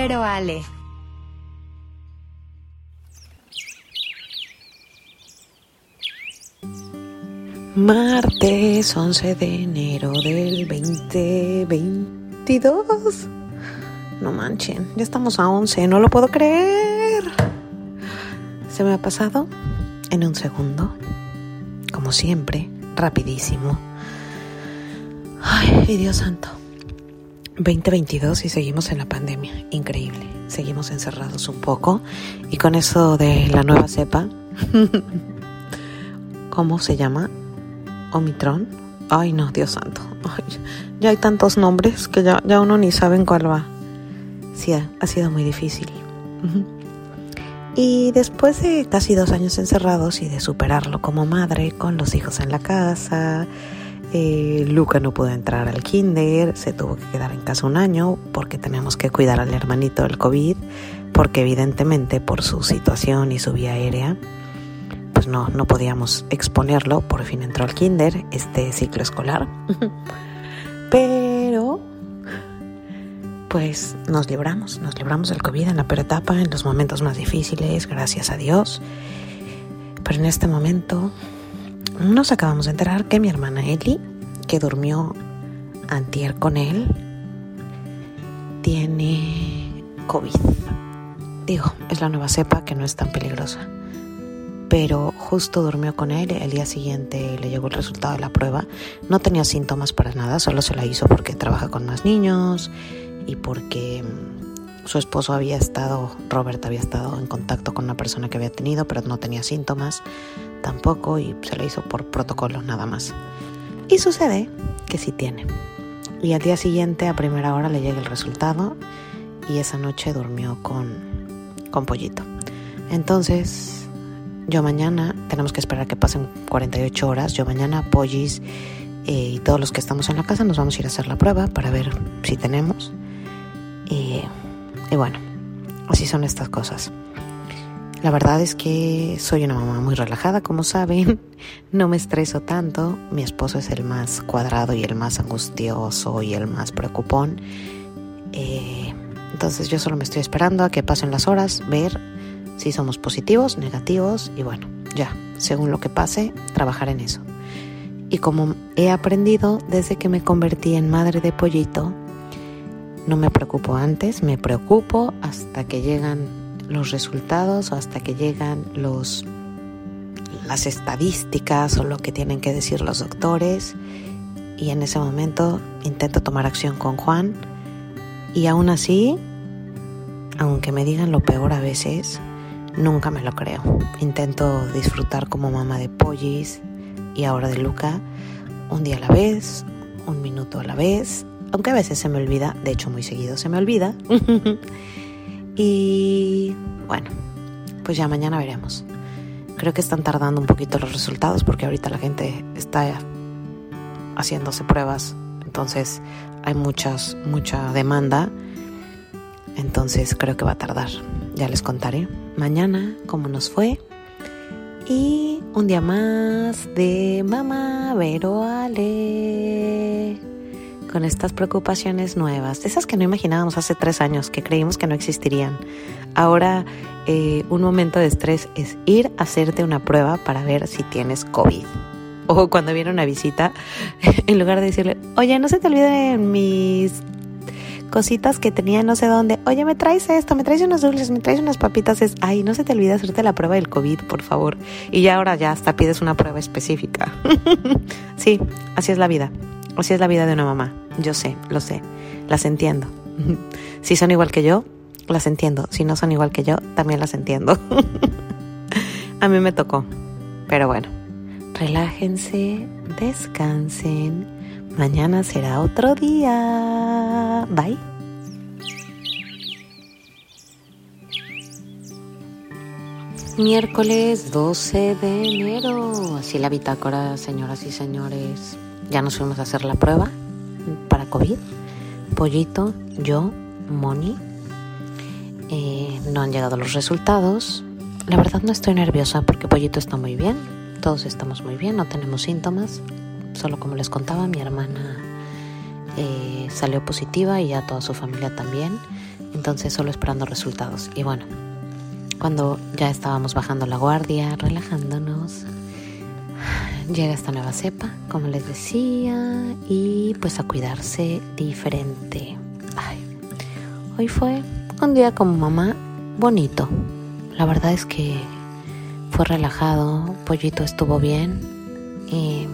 Vero Ale. Martes 11 de enero del 2022. No manchen, ya estamos a 11, no lo puedo creer. Se me ha pasado en un segundo, como siempre, rapidísimo. Ay, Dios santo. 2022 y seguimos en la pandemia. Increíble. Seguimos encerrados un poco. Y con eso de la nueva cepa, ¿cómo se llama? Omicron. Ay, no, Dios santo. ya hay tantos nombres que ya, ya uno ni sabe en cuál va. Sí, ha sido muy difícil. Y después de casi dos años encerrados y de superarlo como madre, con los hijos en la casa, eh, Luca no pudo entrar al kinder, se tuvo que quedar en casa un año porque tenemos que cuidar al hermanito del COVID, porque evidentemente por su situación y su vía aérea, pues no, no podíamos exponerlo, por fin entró al kinder este ciclo escolar. Pero, pues nos libramos, nos libramos del COVID en la peor etapa, en los momentos más difíciles, gracias a Dios. Pero en este momento nos acabamos de enterar que mi hermana Eli, que durmió antier con él, tiene COVID. Digo, es la nueva cepa que no es tan peligrosa. Pero justo durmió con él, el día siguiente le llegó el resultado de la prueba. No tenía síntomas para nada, solo se la hizo porque trabaja con más niños y porque mm, su esposo había estado, Robert había estado en contacto con una persona que había tenido, pero no tenía síntomas tampoco y se le hizo por protocolo nada más. Y sucede que sí tiene. Y al día siguiente a primera hora le llega el resultado y esa noche durmió con, con pollito. Entonces, yo mañana, tenemos que esperar que pasen 48 horas, yo mañana, pollis eh, y todos los que estamos en la casa nos vamos a ir a hacer la prueba para ver si tenemos. Y bueno, así son estas cosas. La verdad es que soy una mamá muy relajada, como saben. No me estreso tanto. Mi esposo es el más cuadrado y el más angustioso y el más preocupón. Eh, entonces yo solo me estoy esperando a que pasen las horas, ver si somos positivos, negativos y bueno, ya, según lo que pase, trabajar en eso. Y como he aprendido desde que me convertí en madre de pollito, no me preocupo antes, me preocupo hasta que llegan los resultados o hasta que llegan los las estadísticas o lo que tienen que decir los doctores y en ese momento intento tomar acción con Juan y aún así, aunque me digan lo peor a veces, nunca me lo creo. Intento disfrutar como mamá de Pollis y ahora de Luca un día a la vez, un minuto a la vez, aunque a veces se me olvida, de hecho muy seguido se me olvida. Y bueno, pues ya mañana veremos. Creo que están tardando un poquito los resultados porque ahorita la gente está haciéndose pruebas, entonces hay muchas, mucha demanda. Entonces creo que va a tardar. Ya les contaré mañana cómo nos fue. Y un día más de Mamá Vero Ale con estas preocupaciones nuevas, esas que no imaginábamos hace tres años, que creímos que no existirían. Ahora eh, un momento de estrés es ir a hacerte una prueba para ver si tienes COVID. O cuando viene una visita, en lugar de decirle, oye, no se te olviden mis cositas que tenía no sé dónde. Oye, me traes esto, me traes unos dulces, me traes unas papitas. Es, ay, no se te olvide hacerte la prueba del COVID, por favor. Y ya ahora ya hasta pides una prueba específica. sí, así es la vida. Así es la vida de una mamá. Yo sé, lo sé. Las entiendo. Si son igual que yo, las entiendo. Si no son igual que yo, también las entiendo. A mí me tocó. Pero bueno, relájense, descansen. Mañana será otro día. Bye. Miércoles 12 de enero. Así la bitácora, señoras y señores. Ya nos fuimos a hacer la prueba para COVID. Pollito, yo, Moni. Eh, no han llegado los resultados. La verdad no estoy nerviosa porque Pollito está muy bien. Todos estamos muy bien, no tenemos síntomas. Solo como les contaba, mi hermana eh, salió positiva y ya toda su familia también. Entonces solo esperando resultados. Y bueno, cuando ya estábamos bajando la guardia, relajándonos, llega esta nueva cepa, como les decía, y pues a cuidarse diferente. hoy fue un día como mamá bonito. La verdad es que fue relajado, Pollito estuvo bien y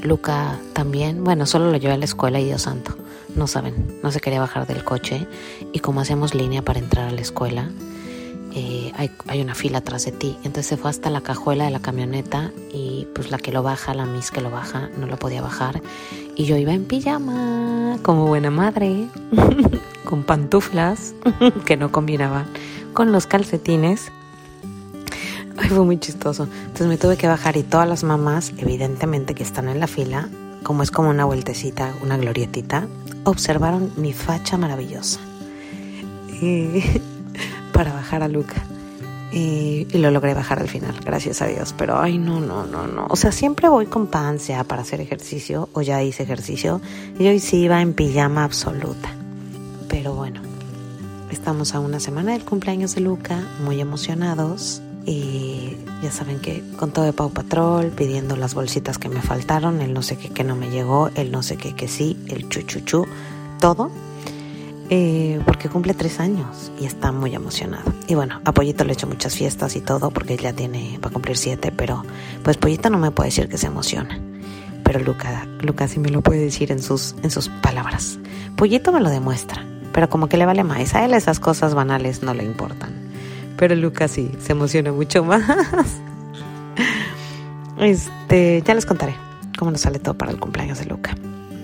Luca también. Bueno, solo lo llevé a la escuela y Dios santo. No saben, no se quería bajar del coche y como hacemos línea para entrar a la escuela, eh, hay, una fila atrás de ti. Entonces se fue hasta la cajuela de la camioneta y pues la que lo baja, la Miss que lo baja, no lo podía bajar. Y yo iba en pijama, como buena madre, con pantuflas que no combinaban con los calcetines. Ay, fue muy chistoso. Entonces me tuve que bajar y todas las mamás, evidentemente que están en la fila, como es como una vueltecita, una glorietita, observaron mi facha maravillosa. para bajar a Luca. Y, lo logré bajar al final, gracias a Dios. Pero ay, no, no, no, no. O sea, siempre voy con pan, sea para hacer ejercicio o ya hice ejercicio. Y hoy sí iba en pijama absoluta. Pero bueno, estamos a una semana del cumpleaños de Luca, muy emocionados. Y ya saben que con todo de Pau Patrol, pidiendo las bolsitas que me faltaron, el no sé qué que no me llegó, el no sé qué que sí, el chuchuchu, todo eh, porque cumple tres años y está muy emocionado. Y bueno, a Pollito le he hecho muchas fiestas y todo porque ya tiene, va a cumplir siete, pero pues Pollito no me puede decir que se emociona. Pero Luca, Luca sí me lo puede decir en sus, en sus palabras. Pollito me lo demuestra, pero como que le vale más. A él esas cosas banales no le importan. Pero Luca sí, se emociona mucho más. Este, ya les contaré cómo nos sale todo para el cumpleaños de Luca.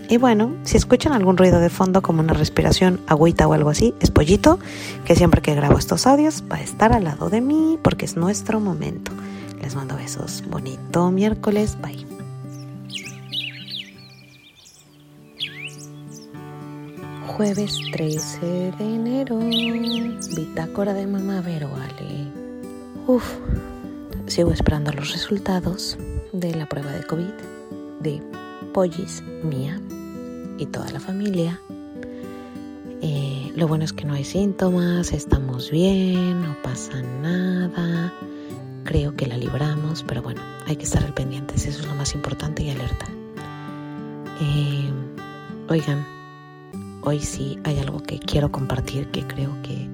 Y bueno, si escuchan algún ruido de fondo como una respiración, agüita o algo así, es Pollito, que siempre que grabo estos audios va a estar al lado de mí porque es nuestro momento. Les mando besos. Bonito miércoles. Bye. Jueves 13 de enero. Bitácora de mamá Vero, vale. Uf, sigo esperando los resultados de la prueba de COVID de Pollis mía y toda la familia. Eh, lo bueno es que no hay síntomas, estamos bien, no pasa nada. Creo que la libramos, pero bueno, hay que estar al pendiente, eso es lo más importante y alerta. Eh, oigan, hoy sí hay algo que quiero compartir que creo que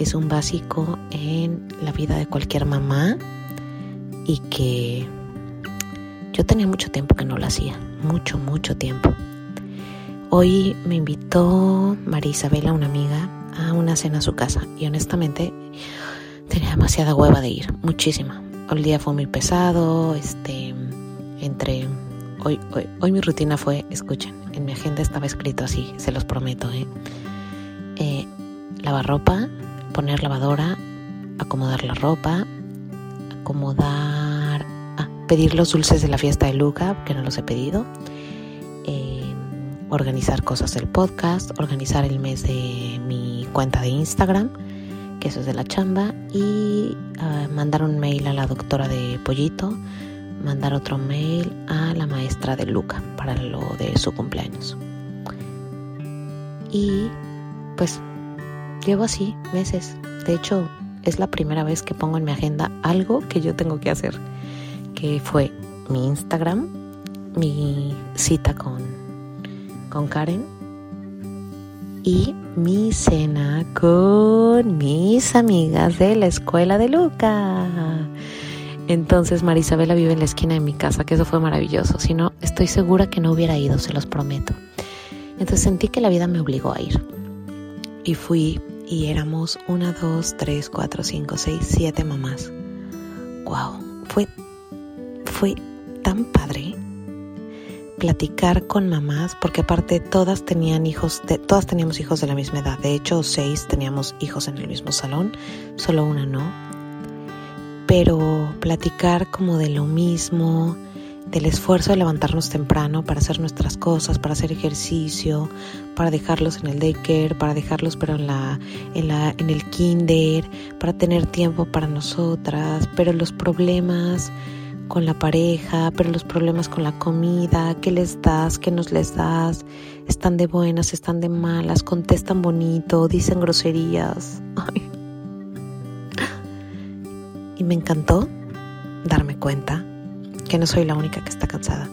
es un básico en la vida de cualquier mamá y que yo tenía mucho tiempo que no lo hacía, mucho, mucho tiempo. Hoy me invitó María Isabela, una amiga, a una cena a su casa y honestamente tenía demasiada hueva de ir, muchísima. El día fue muy pesado, este, entre... Hoy, hoy, hoy mi rutina fue, escuchen, en mi agenda estaba escrito así, se los prometo, ¿eh? eh lavar ropa, poner lavadora, acomodar la ropa, acomodar, pedir los dulces de la fiesta de Luca, que no los he pedido, organizar cosas del podcast, organizar el mes de mi cuenta de Instagram, que eso es de la chamba, y ah, mandar un mail a la doctora de Pollito, mandar otro mail a la maestra de Luca para lo de su cumpleaños. Y pues llevo así meses. De hecho, es la primera vez que pongo en mi agenda algo que yo tengo que hacer, que fue mi Instagram, mi cita con con Karen y mi cena con mis amigas de la escuela de Luca. Entonces Marisabela vive en la esquina de mi casa, que eso fue maravilloso. Si no, estoy segura que no hubiera ido, se los prometo. Entonces sentí que la vida me obligó a ir. Y fui y éramos una, dos, tres, cuatro, cinco, seis, siete mamás. Wow, fue, fue tan padre platicar con mamás, porque aparte todas tenían hijos, todas teníamos hijos de la misma edad. De hecho, seis teníamos hijos en el mismo salón, solo una no. Pero platicar como de lo mismo, del esfuerzo de levantarnos temprano para hacer nuestras cosas, para hacer ejercicio, para dejarlos en el daycare, para dejarlos pero en la, en la, en el kinder, para tener tiempo para nosotras, pero los problemas con la pareja, pero los problemas con la comida, qué les das, qué nos les das, están de buenas, están de malas, contestan bonito, dicen groserías. Y me encantó darme cuenta que no soy la única que está cansada.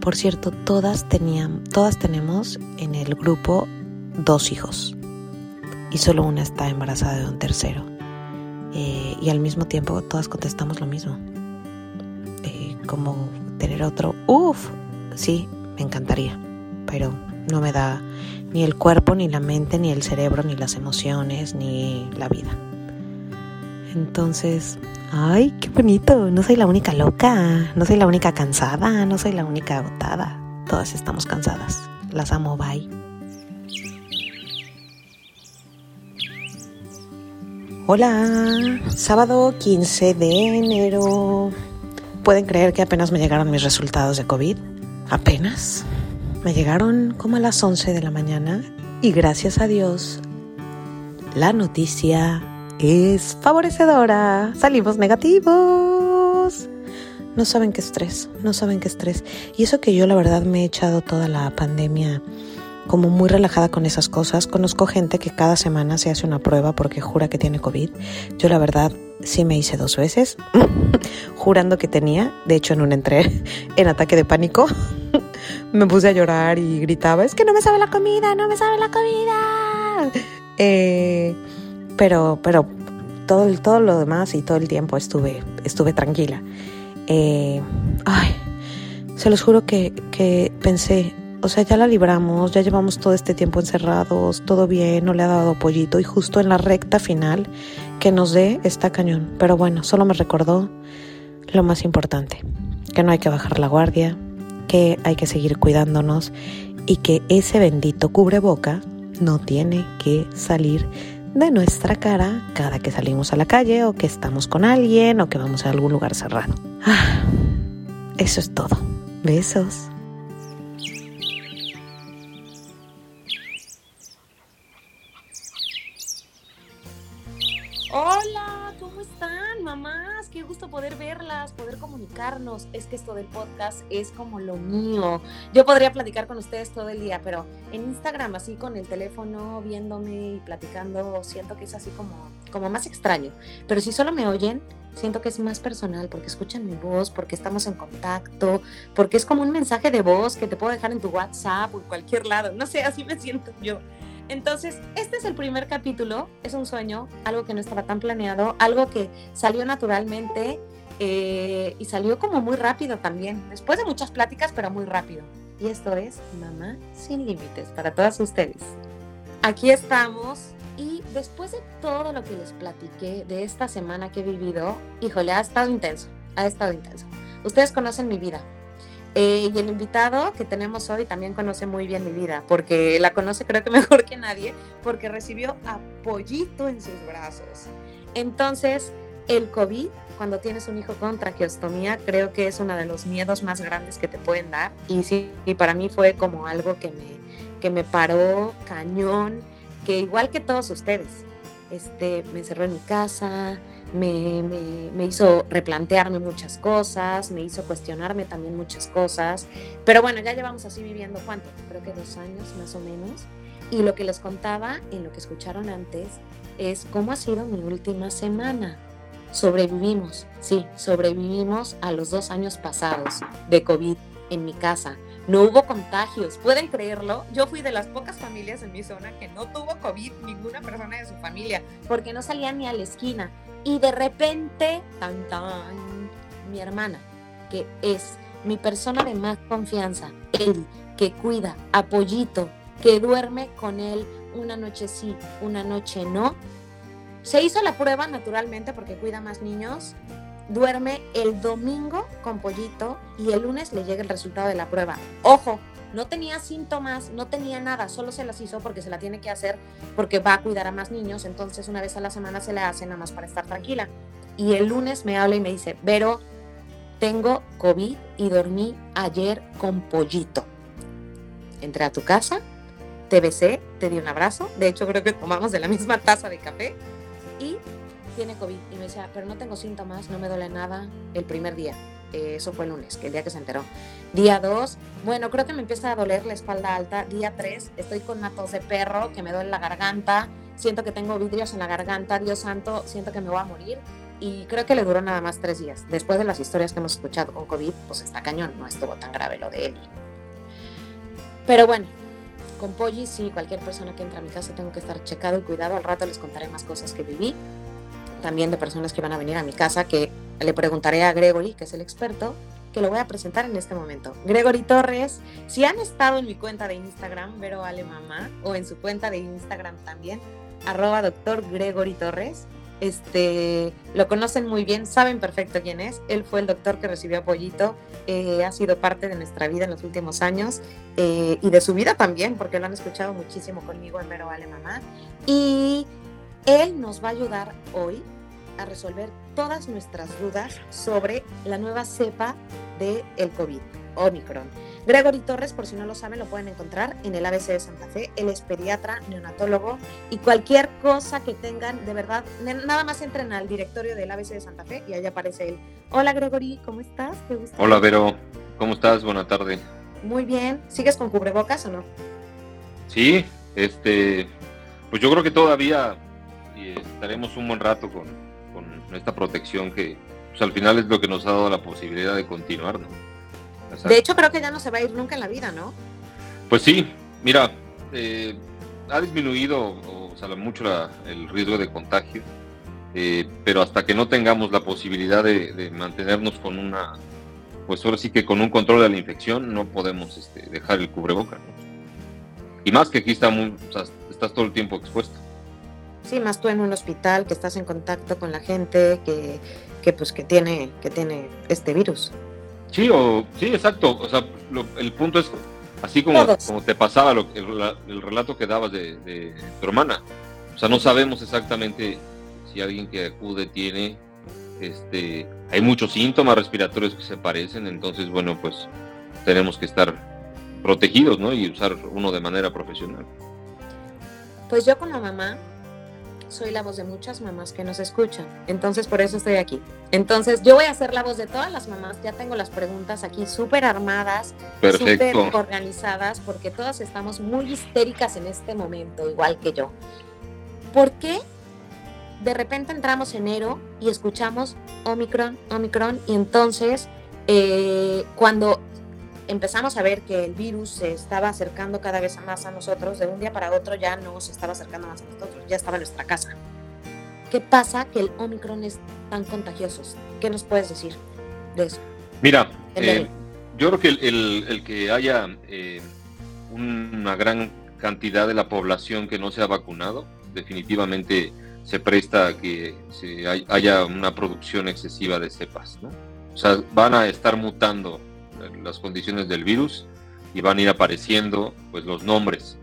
Por cierto, todas tenían, todas tenemos en el grupo dos hijos y solo una está embarazada de un tercero. Eh, y al mismo tiempo todas contestamos lo mismo. Como tener otro, uff, sí, me encantaría, pero no me da ni el cuerpo, ni la mente, ni el cerebro, ni las emociones, ni la vida. Entonces, ay, qué bonito, no soy la única loca, no soy la única cansada, no soy la única agotada. Todas estamos cansadas. Las amo, bye. Hola, sábado 15 de enero. ¿Pueden creer que apenas me llegaron mis resultados de COVID? Apenas. Me llegaron como a las 11 de la mañana y gracias a Dios la noticia es favorecedora. Salimos negativos. No saben qué estrés, no saben qué estrés. Y eso que yo la verdad me he echado toda la pandemia como muy relajada con esas cosas. Conozco gente que cada semana se hace una prueba porque jura que tiene COVID. Yo la verdad sí me hice dos veces, jurando que tenía. De hecho, en un entré en ataque de pánico. me puse a llorar y gritaba, es que no me sabe la comida, no me sabe la comida. Eh, pero, pero todo, todo lo demás y todo el tiempo estuve, estuve tranquila. Eh, ay, se los juro que, que pensé, o sea, ya la libramos, ya llevamos todo este tiempo encerrados, todo bien, no le ha dado pollito y justo en la recta final que nos dé está cañón. Pero bueno, solo me recordó lo más importante, que no hay que bajar la guardia, que hay que seguir cuidándonos y que ese bendito cubreboca no tiene que salir de nuestra cara cada que salimos a la calle o que estamos con alguien o que vamos a algún lugar cerrado. Ah, eso es todo. Besos. Hola, ¿cómo están, mamás? Qué gusto poder verlas, poder comunicarnos. Es que esto del podcast es como lo mío. Yo podría platicar con ustedes todo el día, pero en Instagram, así con el teléfono, viéndome y platicando, siento que es así como, como más extraño. Pero si solo me oyen, siento que es más personal porque escuchan mi voz, porque estamos en contacto, porque es como un mensaje de voz que te puedo dejar en tu WhatsApp o en cualquier lado. No sé, así me siento yo. Entonces, este es el primer capítulo, es un sueño, algo que no estaba tan planeado, algo que salió naturalmente eh, y salió como muy rápido también, después de muchas pláticas, pero muy rápido. Y esto es Mamá sin Límites para todas ustedes. Aquí estamos y después de todo lo que les platiqué de esta semana que he vivido, híjole, ha estado intenso, ha estado intenso. Ustedes conocen mi vida, eh, y el invitado que tenemos hoy también conoce muy bien mi vida, porque la conoce creo que mejor que nadie, porque recibió apoyito en sus brazos. Entonces, el COVID, cuando tienes un hijo con traqueostomía, creo que es uno de los miedos más grandes que te pueden dar. Y sí, y para mí fue como algo que me, que me paró cañón, que igual que todos ustedes, este, me encerró en mi casa, me, hizo replantearme muchas cosas, me hizo cuestionarme también muchas cosas. Pero bueno, ya llevamos así viviendo, ¿cuánto? Creo que dos años más o menos. Y lo que les contaba en lo que escucharon antes es cómo ha sido mi última semana. Sobrevivimos, sí, sobrevivimos a los dos años pasados de COVID en mi casa. No hubo contagios, ¿pueden creerlo? Yo fui de las pocas familias en mi zona que no tuvo COVID, ninguna persona de su familia, porque no salían ni a la esquina. Y de repente, tan tan, mi hermana, que es mi persona de más confianza, él, que cuida, apoyito, que duerme con él una noche sí, una noche no. Se hizo la prueba naturalmente porque cuida más niños. Duerme el domingo con pollito y el lunes le llega el resultado de la prueba. Ojo, no tenía síntomas, no tenía nada, solo se las hizo porque se la tiene que hacer porque va a cuidar a más niños, entonces una vez a la semana se le hace nada más para estar tranquila. Y el lunes me habla y me dice, Vero, tengo COVID y dormí ayer con pollito. Entré a tu casa, te besé, te di un abrazo, de hecho creo que tomamos de la misma taza de café y tiene COVID. Y me decía, pero no tengo síntomas, no me duele nada el primer día. eh, eso fue el lunes, que el día que se enteró. Día 2, bueno, creo que me empieza a doler la espalda alta. Día 3, estoy con una tos de perro que me duele la garganta, siento que tengo vidrios en la garganta, Dios santo, siento que me voy a morir. Y creo que le duró nada más tres días. Después de las historias que hemos escuchado con COVID, pues está cañón, no estuvo tan grave lo de él. Pero bueno, con Polly, sí, cualquier persona que entra a mi casa tengo que estar checado y cuidado. Al rato les contaré más cosas que viví. También de personas que van a venir a mi casa, que le preguntaré a Gregory, que es el experto, que lo voy a presentar en este momento. Gregory Torres, si han estado en mi cuenta de Instagram, Vero Ale Mamá, o en su cuenta de Instagram también, arroba doctor Gregory Torres, este, lo conocen muy bien, saben perfecto quién es. Él fue el doctor que recibió a Pollito, eh, ha sido parte de nuestra vida en los últimos años eh, y de su vida también, porque lo han escuchado muchísimo conmigo en Vero Vale Mamá. Y él nos va a ayudar hoy a resolver todas nuestras dudas sobre la nueva cepa del el COVID, Omicron. Gregory Torres, por si no lo saben, lo pueden encontrar en el ABC de Santa Fe. Él es pediatra, neonatólogo y cualquier cosa que tengan, de verdad, nada más entren al directorio del ABC de Santa Fe y ahí aparece él. Hola Gregory, ¿cómo estás? Hola Vero, ¿cómo estás? Buena tarde. Muy bien. ¿Sigues con cubrebocas o no? Sí, este, pues yo creo que todavía estaremos un buen rato con, con esta protección que pues, al final es lo que nos ha dado la posibilidad de continuar, ¿no? De hecho, creo que ya no se va a ir nunca en la vida, ¿no? Pues sí, mira, eh, ha disminuido o, sea, mucho el riesgo de contagio, eh, pero hasta que no tengamos la posibilidad de, mantenernos con una, pues ahora sí que con un control de la infección, no podemos este, dejar el cubreboca. Y más que aquí está estás todo el tiempo expuesto. Sí, más tú en un hospital, que estás en contacto con la gente que, que pues que tiene, que tiene este virus. Sí, o, sí, exacto. O sea, el punto es así como, como te pasaba lo, el, relato que dabas de, tu hermana. O sea, no sabemos exactamente si alguien que acude tiene, este, hay muchos síntomas respiratorios que se parecen, entonces, bueno, pues tenemos que estar protegidos, ¿no? Y usar uno de manera profesional. Pues yo con la mamá soy la voz de muchas mamás que nos escuchan. Entonces, por eso estoy aquí. Entonces, yo voy a ser la voz de todas las mamás. Ya tengo las preguntas aquí súper armadas, súper organizadas, porque todas estamos muy histéricas en este momento, igual que yo. ¿Por qué de repente entramos enero y escuchamos Omicron, Omicron, y entonces eh, cuando empezamos a ver que el virus se estaba acercando cada vez más a nosotros, de un día para otro ya no se estaba acercando más a nosotros, ya estaba en nuestra casa. ¿Qué pasa que el Omicron es tan contagioso? ¿Qué nos puedes decir de eso? Mira, eh, yo creo que el, que haya eh, una gran cantidad de la población que no se ha vacunado, definitivamente se presta a que se haya una producción excesiva de cepas, ¿no? O sea, van a estar mutando las condiciones del virus y van a ir apareciendo pues los nombres.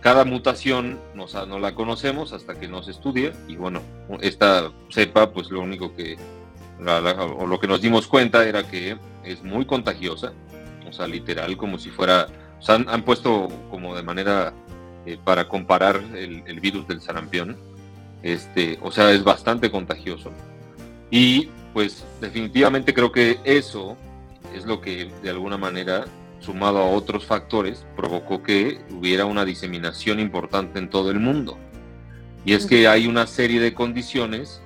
Cada mutación no, no la conocemos hasta que no se estudia y bueno, esta cepa pues lo único que o lo que nos dimos cuenta era que es muy contagiosa, o sea, literal como si fuera, o han, puesto como de manera eh, para comparar el, el, virus del sarampión, este, o sea, es bastante contagioso. Y pues definitivamente creo que eso es lo que de alguna manera, sumado a otros factores, provocó que hubiera una diseminación importante en todo el mundo. Y es que hay una serie de condiciones,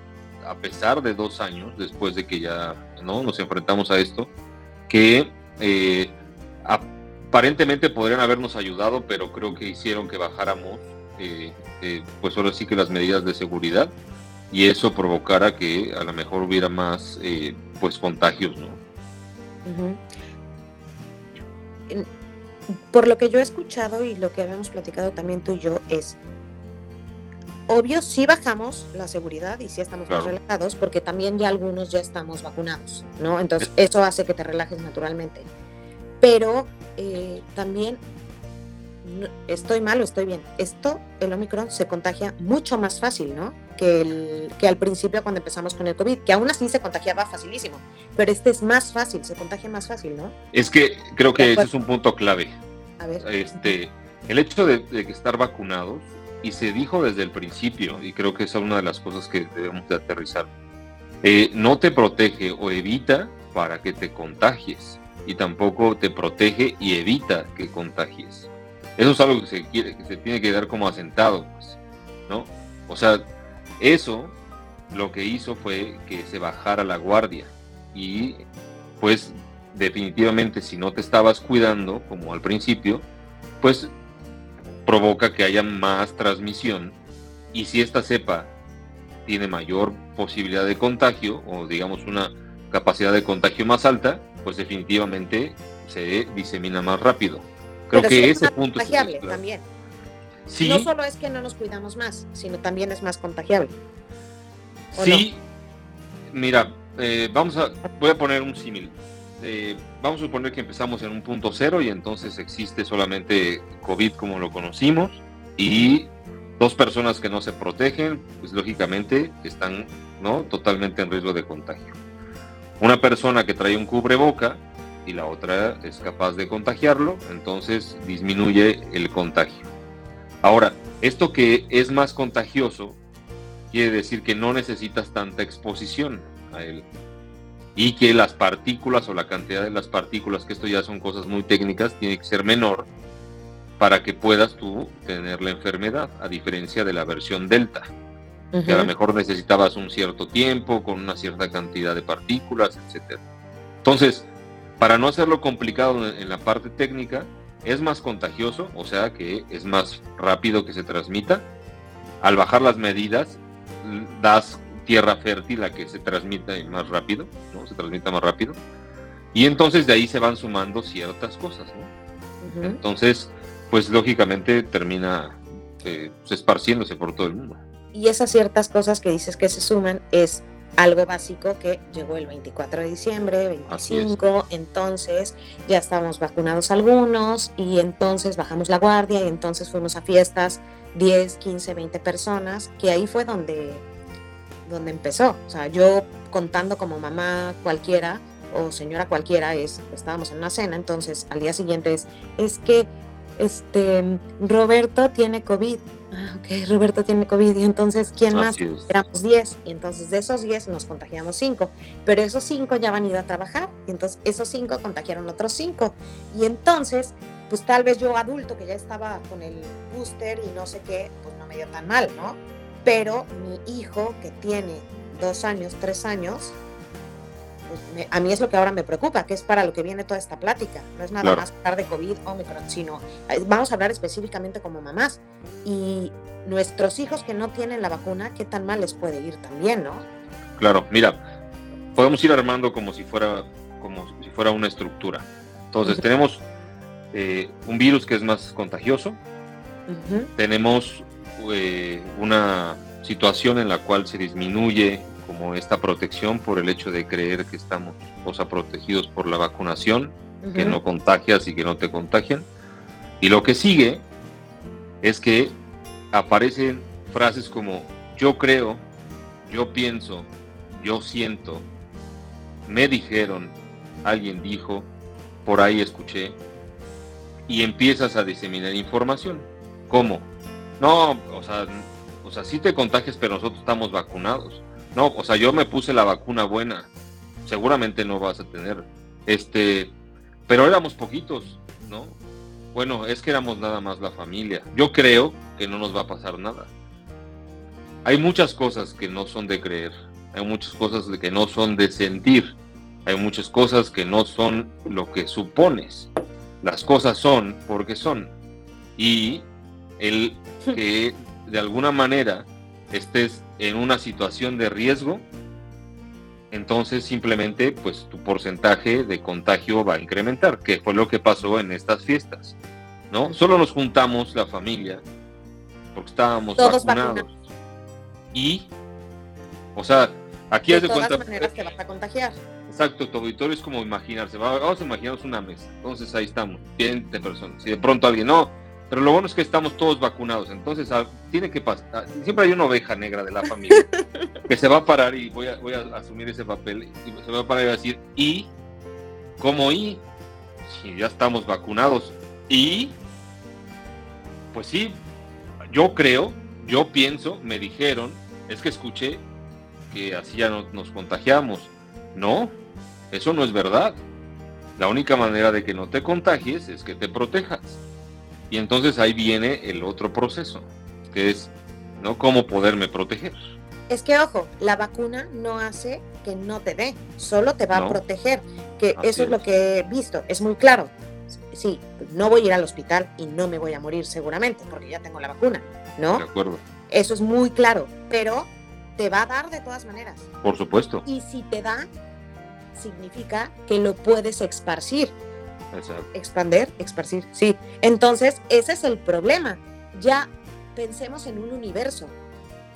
a pesar de dos años después de que ya ¿no? nos enfrentamos a esto, que eh, aparentemente podrían habernos ayudado, pero creo que hicieron que bajáramos, eh, eh, pues ahora sí que las medidas de seguridad, y eso provocara que a lo mejor hubiera más pues contagios, ¿no? Por lo que yo he escuchado y lo que habíamos platicado también tú y yo es, obvio, sí bajamos la seguridad y sí estamos más relajados porque también ya algunos ya estamos vacunados, ¿no? Entonces eso hace que te relajes naturalmente. Pero eh, también estoy mal o estoy bien. Esto, el Omicron, se contagia mucho más fácil, ¿no? Que, el, que al principio cuando empezamos con el COVID, que aún así se contagiaba facilísimo, pero este es más fácil, se contagia más fácil, ¿no? Es que creo que ese es un punto clave. A ver. Este, el hecho de, de estar vacunados, y se dijo desde el principio, y creo que esa es una de las cosas que debemos de aterrizar, eh, no te protege o evita para que te contagies y tampoco te protege y evita que contagies. Eso es algo que se, quiere, que se tiene que dar como asentado, pues, ¿no? O sea, eso lo que hizo fue que se bajara la guardia y pues definitivamente si no te estabas cuidando como al principio, pues provoca que haya más transmisión y si esta cepa tiene mayor posibilidad de contagio o digamos una capacidad de contagio más alta, pues definitivamente se disemina más rápido. Creo que ese punto es también. Sí. No solo es que no nos cuidamos más, sino también es más contagiable. Sí, mira, eh, vamos a, voy a poner un símil. Eh, vamos a suponer que empezamos en un punto cero y entonces existe solamente COVID como lo conocimos y dos personas que no se protegen, pues lógicamente están ¿no? totalmente en riesgo de contagio. Una persona que trae un cubreboca y la otra es capaz de contagiarlo, entonces disminuye el contagio. Ahora, esto que es más contagioso quiere decir que no necesitas tanta exposición a él y que las partículas o la cantidad de las partículas, que esto ya son cosas muy técnicas, tiene que ser menor para que puedas tú tener la enfermedad, a diferencia de la versión delta, que a lo mejor necesitabas un cierto tiempo con una cierta cantidad de partículas, etc. Entonces, para no hacerlo complicado en la parte técnica, es más contagioso, o sea que es más rápido que se transmita. Al bajar las medidas, das tierra fértil a que se transmita más rápido, ¿no? Se transmita más rápido. Y entonces de ahí se van sumando ciertas cosas, ¿no? Entonces, pues lógicamente termina eh, pues, esparciéndose por todo el mundo. Y esas ciertas cosas que dices que se suman es algo básico que llegó el 24 de diciembre, 25, entonces ya estábamos vacunados algunos y entonces bajamos la guardia y entonces fuimos a fiestas 10, 15, 20 personas, que ahí fue donde, donde empezó. O sea, yo contando como mamá cualquiera o señora cualquiera, es, estábamos en una cena, entonces al día siguiente es, es que este, Roberto tiene COVID. Ah, ok, Roberto tiene COVID. Y entonces, ¿quién más? Éramos 10. Y entonces de esos 10 nos contagiamos 5. Pero esos 5 ya van a ir a trabajar. Y entonces esos 5 contagiaron otros 5. Y entonces pues tal vez yo adulto que ya estaba con el booster y no sé qué, pues no me dio tan mal, ¿no? Pero mi hijo que tiene dos años, tres años, pues a mí es lo que ahora me preocupa, que es para lo que viene toda esta plática. No es nada más hablar de COVID, Omicron, sino eh, vamos a hablar específicamente como mamás. Y nuestros hijos que no tienen la vacuna, ¿qué tan mal les puede ir también, no? Claro, mira, podemos ir armando como si fuera, como si fuera una estructura. Entonces, tenemos eh, un virus que es más contagioso. Tenemos eh, una situación en la cual se disminuye como esta protección por el hecho de creer que estamos o sea, protegidos por la vacunación, que no contagias y que no te contagian. Y lo que sigue es que aparecen frases como yo creo, yo pienso, yo siento, me dijeron, alguien dijo, por ahí escuché, y empiezas a diseminar información. ¿Cómo? No, o sea, o sea, sí te contagias, pero nosotros estamos vacunados. No, o sea, yo me puse la vacuna buena. Seguramente no vas a tener. Este, pero éramos poquitos, ¿no? Bueno, es que éramos nada más la familia. Yo creo que no nos va a pasar nada. Hay muchas cosas que no son de creer. Hay muchas cosas que no son de sentir. Hay muchas cosas que no son lo que supones las cosas son porque son. Y el que de alguna manera estés en una situación de riesgo, entonces simplemente pues tu porcentaje de contagio va a incrementar, que fue lo que pasó en estas fiestas. ¿No? Solo nos juntamos la familia porque estábamos vacunados. Y o sea, aquí de, de todas maneras te vas a contagiar. Exacto, tu auditorio es como imaginarse. Vamos a imaginarnos una mesa. Entonces ahí estamos, 20 personas. Si de pronto alguien no, pero lo bueno es que estamos todos vacunados. Entonces ah, tiene que pasar. Ah, siempre hay una oveja negra de la familia que se va a parar y voy a, voy a asumir ese papel. Y se va a parar y va a decir, ¿y? ¿Cómo y? Si ya estamos vacunados. Y, pues sí, yo creo, yo pienso, me dijeron, es que escuché que así ya nos contagiamos. No, Eso no es verdad. La única manera de que no te contagies es que te protejas. Y entonces ahí viene el otro proceso, que es, ¿no? ¿Cómo poderme proteger? Es que, ojo, la vacuna no hace que no te dé, solo te va a proteger, que eso es, lo que he visto, es muy claro. Sí, no voy a ir al hospital y no me voy a morir seguramente, porque ya tengo la vacuna, ¿no? De acuerdo. Eso es muy claro, pero te va a dar de todas maneras. Por supuesto. Y si te da, significa que lo puedes esparcir. Exacto. Expander, esparcir, sí. Entonces, ese es el problema. Ya pensemos en un universo,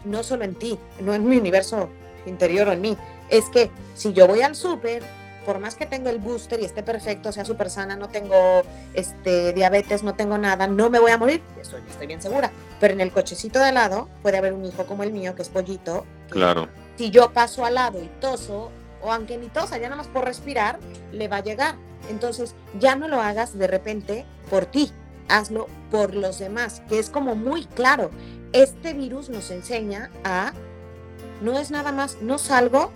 no solo en ti, no en mi universo interior o en mí. Es que si yo voy al súper, por más que tenga el booster y esté perfecto, sea súper sana, no tengo este, diabetes, no tengo nada, no me voy a morir, eso estoy bien segura. Pero en el cochecito de al lado puede haber un hijo como el mío, que es pollito. claro. Si yo paso al lado y toso, o aunque ni tosa, ya nada más por respirar, le va a llegar. Entonces, ya no lo hagas de repente por ti, hazlo por los demás, que es como muy claro. Este virus nos enseña a, no es nada más, no salgo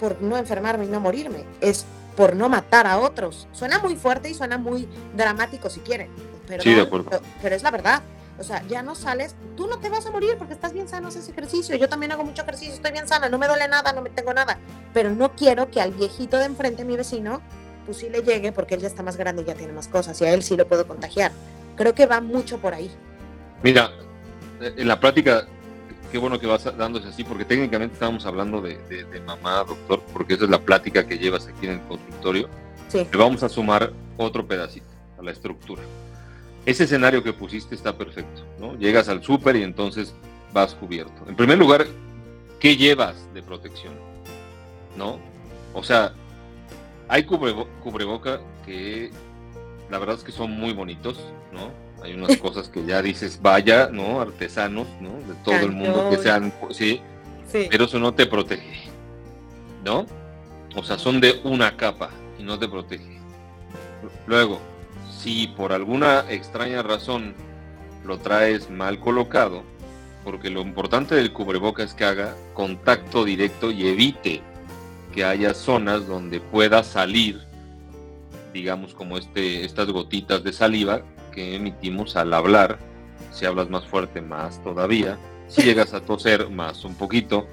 por no enfermarme y no morirme, es por no matar a otros. Suena muy fuerte y suena muy dramático si quieren, pero, sí, de acuerdo. pero es la verdad. O sea, ya no sales, tú no te vas a morir porque estás bien sano, haces ejercicio. Yo también hago mucho ejercicio, estoy bien sana, no me duele nada, no me tengo nada. Pero no quiero que al viejito de enfrente, mi vecino, pues sí le llegue porque él ya está más grande y ya tiene más cosas y a él sí lo puedo contagiar. Creo que va mucho por ahí. Mira, en la práctica, qué bueno que vas dándose así, porque técnicamente estábamos hablando de, mamá, doctor, porque esa es la plática que llevas aquí en el consultorio. Sí. Le vamos a sumar otro pedacito a la estructura ese escenario que pusiste está perfecto, ¿no? Llegas al súper y entonces vas cubierto. En primer lugar, ¿qué llevas de protección? ¿No? O sea, hay cubreboca que la verdad es que son muy bonitos, ¿no? Hay unas cosas que ya dices, vaya, ¿no? Artesanos, ¿no? De todo el mundo que sean, ¿sí? sí. Pero eso no te protege, ¿no? O sea, son de una capa y no te protege. Luego, si por alguna extraña razón lo traes mal colocado, porque lo importante del cubreboca es que haga contacto directo y evite que haya zonas donde pueda salir, digamos como este, estas gotitas de saliva que emitimos al hablar. Si hablas más fuerte, más todavía. Si llegas a toser, más un poquito.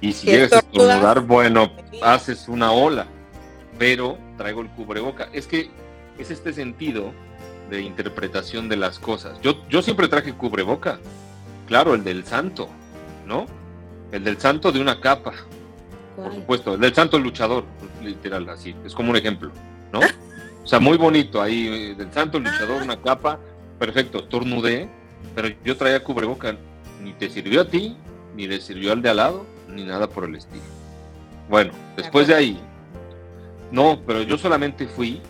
Y si llegas a estornudar, bueno, haces una ola. Pero traigo el cubreboca. Es que es este sentido de interpretación de las cosas. Yo, yo siempre traje cubreboca, claro, el del santo, ¿no? El del santo de una capa, por supuesto, el del santo luchador, literal, así, es como un ejemplo, ¿no? O sea, muy bonito ahí, eh, del santo luchador, una capa, perfecto, tornudé, pero yo traía cubreboca, ni te sirvió a ti, ni le sirvió al de al lado, ni nada por el estilo. Bueno, después de ahí, no, pero yo solamente fui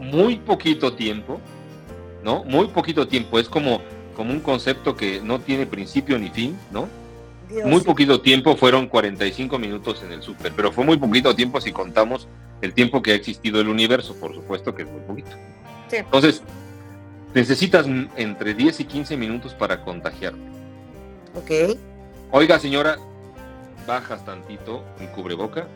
muy poquito tiempo, ¿no? Muy poquito tiempo, es como, como un concepto que no tiene principio ni fin, ¿no? muy poquito tiempo, fueron 45 minutos en el súper, pero fue muy poquito tiempo si contamos el tiempo que ha existido el universo, por supuesto que es muy poquito. Entonces, necesitas entre 10 y 15 minutos para contagiarte. Ok. Oiga, señora, bajas tantito el cubreboca,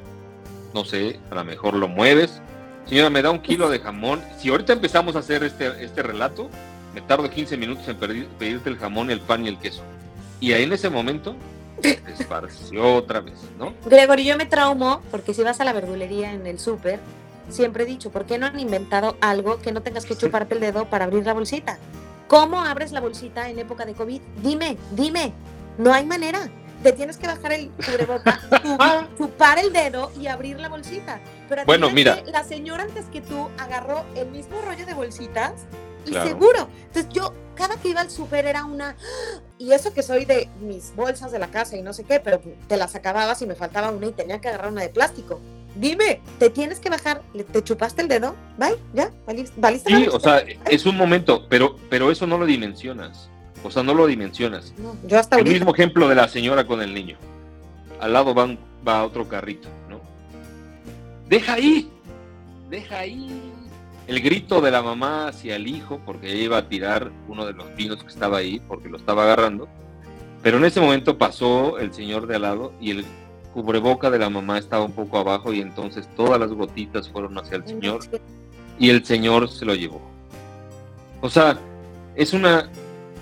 no sé, a lo mejor lo mueves, Señora, me da un kilo de jamón. Si ahorita empezamos a hacer este, este relato, me tardo 15 minutos en pedirte el jamón, el pan y el queso. Y ahí en ese momento esparció otra vez, ¿no? Gregorio, yo me traumo porque si vas a la verdulería en el súper, siempre he dicho, ¿por qué no han inventado algo que no tengas que chuparte el dedo para abrir la bolsita? ¿Cómo abres la bolsita en época de COVID? Dime, dime, no hay manera te tienes que bajar el cubreboca, chupar el dedo y abrir la bolsita. Pero bueno, mira. La señora antes que tú agarró el mismo rollo de bolsitas y seguro. Entonces yo cada que iba al súper era una y eso que soy de mis bolsas de la casa y no sé qué, pero te las acababas y me faltaba una y tenía que agarrar una de plástico. Dime, ¿te tienes que bajar? ¿Te chupaste el dedo? ¿Bye? ¿Ya? ¿Valiste? Sí, o sea, es un momento, pero, pero eso no lo dimensionas. O sea, no lo dimensionas. yo hasta el mismo ejemplo de la señora con el niño. Al lado va, va otro carrito, ¿no? Deja ahí, deja ahí. El grito de la mamá hacia el hijo, porque ella iba a tirar uno de los vinos que estaba ahí, porque lo estaba agarrando. Pero en ese momento pasó el señor de al lado y el cubreboca de la mamá estaba un poco abajo y entonces todas las gotitas fueron hacia el señor y el señor se lo llevó. O sea, es una,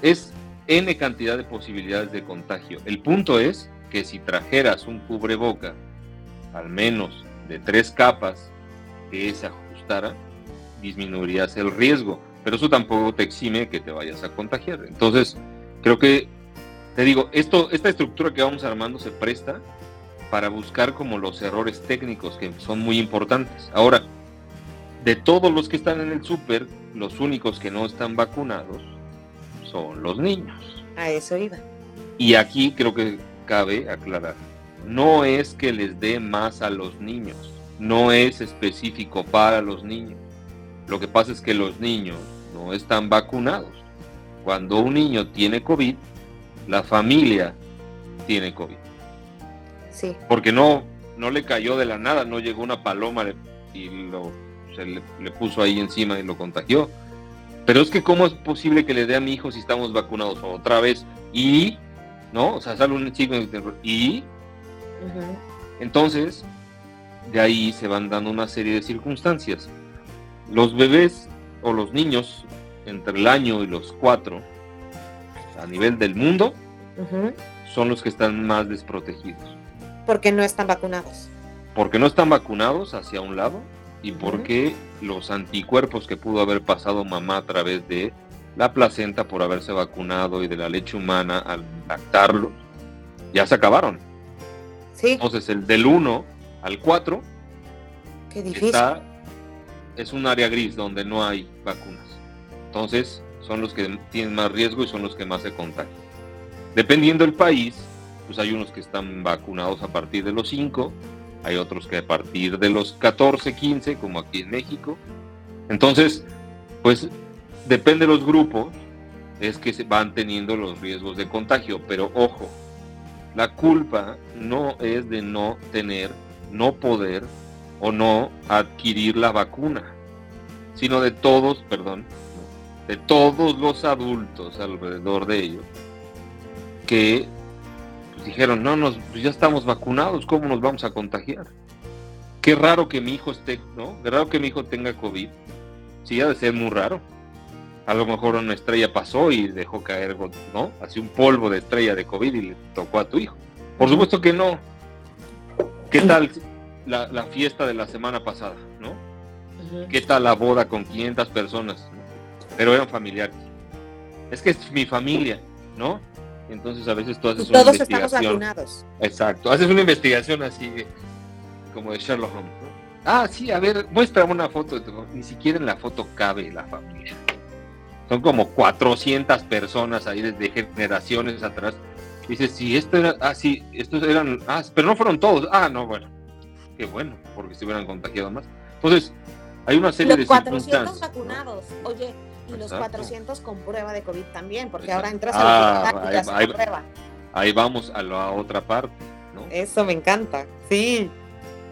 es N cantidad de posibilidades de contagio. El punto es que si trajeras un cubreboca, al menos de tres capas, que se ajustara, disminuirías el riesgo. Pero eso tampoco te exime que te vayas a contagiar. Entonces, creo que, te digo, esto, esta estructura que vamos armando se presta para buscar como los errores técnicos que son muy importantes. Ahora, de todos los que están en el súper, los únicos que no están vacunados son los niños. A eso iba. Y aquí creo que cabe aclarar, no es que les dé más a los niños, no es específico para los niños. Lo que pasa es que los niños no están vacunados. Cuando un niño tiene COVID, la familia tiene COVID. Porque no, no le cayó de la nada, no llegó una paloma y lo, se le, puso ahí encima y lo contagió. Pero es que cómo es posible que le dé a mi hijo si estamos vacunados otra vez y, ¿no? O sea, sale un chico y... Entonces, de ahí se van dando una serie de circunstancias. Los bebés o los niños entre el año y los cuatro, a nivel del mundo, son los que están más desprotegidos. Porque no están vacunados. Porque no están vacunados hacia un lado y porque los anticuerpos que pudo haber pasado mamá a través de la placenta por haberse vacunado y de la leche humana al lactarlo, ya se acabaron. Sí. Entonces el del 1 al 4 Qué difícil. es un área gris donde no hay vacunas. Entonces son los que tienen más riesgo y son los que más se contagian. Dependiendo del país, pues hay unos que están vacunados a partir de los 5, hay otros que a partir de los 14, 15, como aquí en México. Entonces, pues depende de los grupos, es que se van teniendo los riesgos de contagio, pero ojo, la culpa no es de no tener, no poder o no adquirir la vacuna, sino de todos, perdón, de todos los adultos alrededor de ellos que dijeron, no, nos, ya estamos vacunados, ¿cómo nos vamos a contagiar? Qué raro que mi hijo esté, ¿no? Qué raro que mi hijo tenga COVID. Sí, ha de ser muy raro. A lo mejor una estrella pasó y dejó caer, ¿no? Así un polvo de estrella de COVID y le tocó a tu hijo. Por supuesto que no. ¿Qué tal la, fiesta de la semana pasada, ¿no? ¿Qué tal la boda con 500 personas? Pero eran familiares. Es que es mi familia, ¿no? Entonces a veces tú haces una todos estamos vacunados. Exacto, haces una investigación así como de Sherlock Holmes. Ah, sí, a ver, muéstrame una foto. Ni siquiera en la foto cabe la familia. Son como 400 personas ahí desde generaciones atrás. Dices, sí, esto era, ah, sí, estos eran, ah, pero no fueron todos. Ah, no, bueno, qué bueno, porque se hubieran contagiado más. Entonces, hay una serie de 400 vacunados. Oye, y los 400 con prueba de COVID también, porque ahora entras a ah, la ahí, prueba. Ahí vamos a la otra parte, ¿no? Eso me encanta, sí.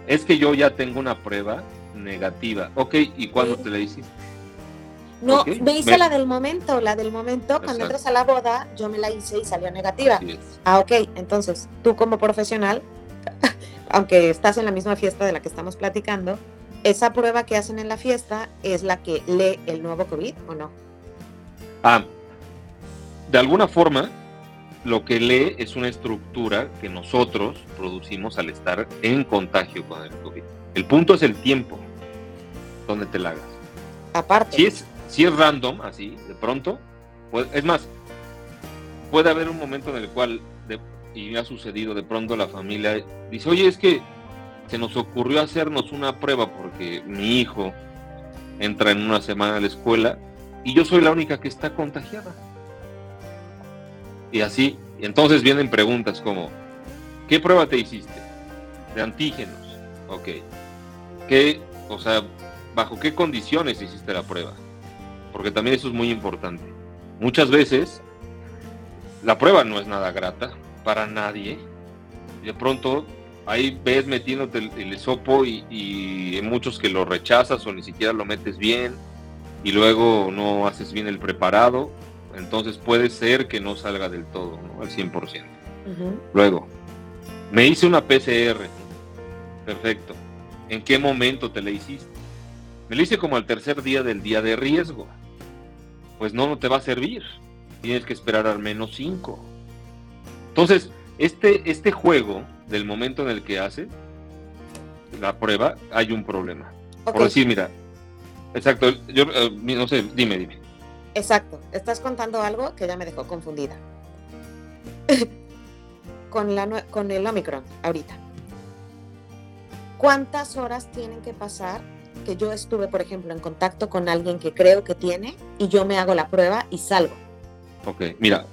Es que yo ya tengo una prueba negativa. Ok, ¿y cuándo te la hiciste? No, me hice la del momento, la del momento, cuando entras a la boda, yo me la hice y salió negativa. Ah, ok, entonces tú como profesional, aunque estás en la misma fiesta de la que estamos platicando, esa prueba que hacen en la fiesta es la que lee el nuevo COVID o no? Ah, de alguna forma, lo que lee es una estructura que nosotros producimos al estar en contagio con el COVID. El punto es el tiempo donde te la hagas. Aparte. Si es, si es random, así, de pronto, pues, es más, puede haber un momento en el cual, y ha sucedido, de pronto la familia dice, oye, es que se nos ocurrió hacernos una prueba porque mi hijo entra en una semana a la escuela y yo soy la única que está contagiada. Y así, entonces vienen preguntas como, ¿qué prueba te hiciste? De antígenos. Ok. ¿Qué, o sea, bajo qué condiciones hiciste la prueba? Porque también eso es muy importante. Muchas veces la prueba no es nada grata para nadie. De pronto ahí ves metiéndote el, el sopo y, hay muchos que lo rechazas o ni siquiera lo metes bien y luego no haces bien el preparado, entonces puede ser que no salga del todo, ¿no? al 100%. Luego, Me hice una PCR. Perfecto. ¿En qué momento te la hiciste? Me la hice como al tercer día del día de riesgo. Pues no, no te va a servir. Tienes que esperar al menos cinco. Entonces, este, este juego, del momento en el que hace la prueba, hay un problema. Por decir, mira, exacto, yo eh, no sé, dime, dime. Exacto, estás contando algo que ya me dejó confundida. con, la, con el Omicron, ahorita. ¿Cuántas horas tienen que pasar que yo estuve, por ejemplo, en contacto con alguien que creo que tiene y yo me hago la prueba y salgo? Ok, mira,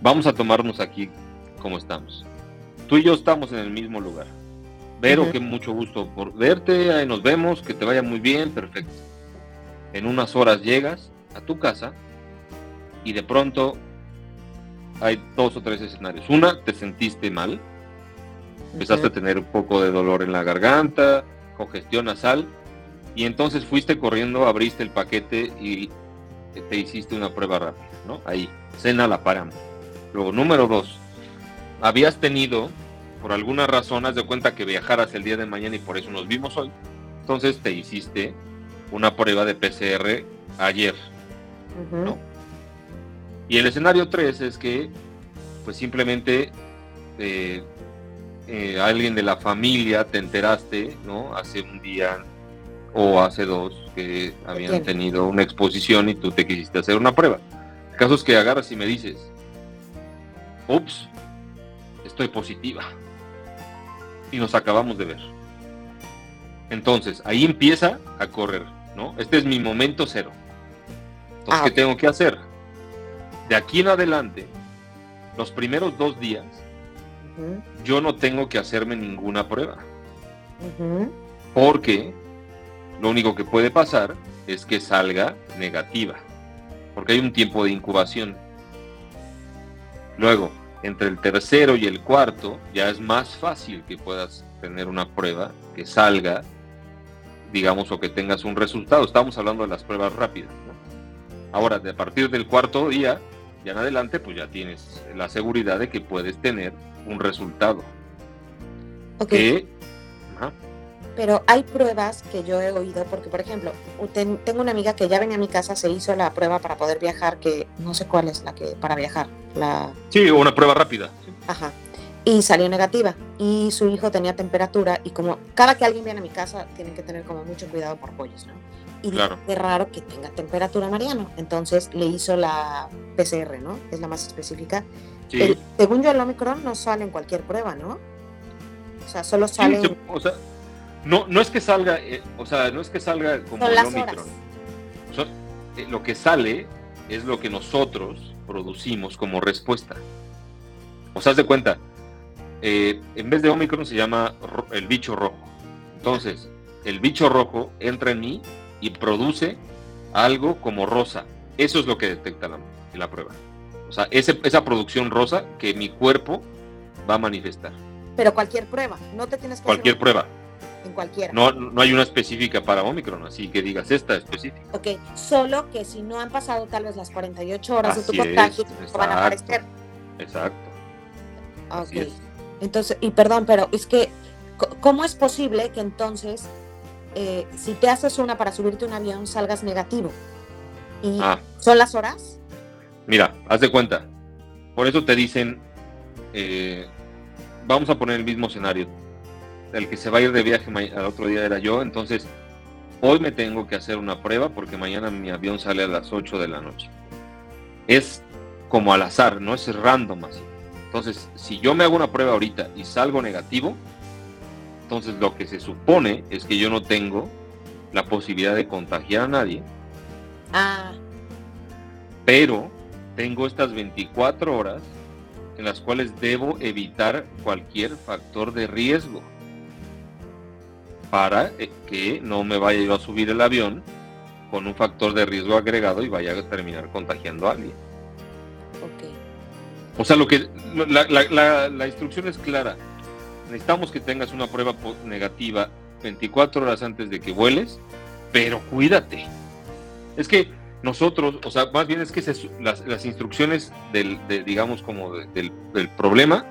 vamos a tomarnos aquí como estamos. Tú y yo estamos en el mismo lugar. Vero, qué mucho gusto por verte, nos vemos, que te vaya muy bien, perfecto. En unas horas llegas a tu casa y de pronto hay dos o tres escenarios. Una, te sentiste mal, empezaste a tener un poco de dolor en la garganta, congestión nasal, y entonces fuiste corriendo, abriste el paquete y te hiciste una prueba rápida, ¿no? Ahí, cena la paramos. Luego, número dos, habías tenido, por alguna razón, haz de cuenta que viajaras el día de mañana y por eso nos vimos hoy. Entonces te hiciste una prueba de PCR ayer, ¿no? Y el escenario 3 es que, pues simplemente eh, eh, alguien de la familia te enteraste, ¿no? Hace un día o hace dos que habían tenido una exposición y tú te quisiste hacer una prueba. El caso es que agarras y me dices, ups, estoy positiva. Y nos acabamos de ver. Entonces, ahí empieza a correr, ¿no? Este es mi momento cero. Entonces, ah, ¿qué tengo que hacer? De aquí en adelante, los primeros dos días, yo no tengo que hacerme ninguna prueba. Porque lo único que puede pasar es que salga negativa. Porque hay un tiempo de incubación. Luego, entre el tercero y el cuarto ya es más fácil que puedas tener una prueba que salga, digamos, o que tengas un resultado. Estamos hablando de las pruebas rápidas. Ahora, de a partir del cuarto día, ya en adelante, pues ya tienes la seguridad de que puedes tener un resultado. Ok. Pero hay pruebas que yo he oído, porque por ejemplo, tengo una amiga que ya venía a mi casa, se hizo la prueba para poder viajar, que no sé cuál es la que para viajar. La... Sí, una prueba rápida. Ajá. Y salió negativa. Y su hijo tenía temperatura y como cada que alguien viene a mi casa, tienen que tener como mucho cuidado por pollos, ¿no? Y claro. es raro que tenga temperatura Mariano. Entonces le hizo la PCR, ¿no? Es la más específica. Sí. según yo, el Omicron no sale en cualquier prueba, ¿no? O sea, solo sale... o sea, no, no es que salga, eh, o sea, no es que salga como el Omicron. Eh, lo que sale es lo que nosotros producimos como respuesta. O sea, haz de cuenta, eh, en vez de Omicron se llama el bicho rojo. Entonces, el bicho rojo entra en mí y produce algo como rosa. Eso es lo que detecta la, la prueba. O sea, esa producción rosa que mi cuerpo va a manifestar. Pero cualquier prueba, no te tienes que Cualquier prueba en cualquiera. No, no hay una específica para Omicron, así que digas esta específica. Ok, solo que si no han pasado tal vez las 48 horas de tu contagio, van a aparecer. Exacto. Ok. Entonces, y perdón, pero es que, ¿cómo es posible que entonces, eh, si te haces una para subirte un avión, salgas negativo? ¿Y ah. son las horas? Mira, haz de cuenta. Por eso te dicen, eh, vamos a poner el mismo escenario el que se va a ir de viaje al otro día era yo, entonces hoy me tengo que hacer una prueba porque mañana mi avión sale a las 8 de la noche. Es como al azar, no es random así. Entonces, si yo me hago una prueba ahorita y salgo negativo, entonces lo que se supone es que yo no tengo la posibilidad de contagiar a nadie. Ah. Pero tengo estas 24 horas en las cuales debo evitar cualquier factor de riesgo para eh, que no me vaya yo a subir el avión con un factor de riesgo agregado y vaya a terminar contagiando a alguien. O sea, lo que la, instrucción es clara. Necesitamos que tengas una prueba negativa 24 horas antes de que vueles, pero cuídate. Es que nosotros, o sea, más bien es que las, instrucciones del, digamos, como del, del problema,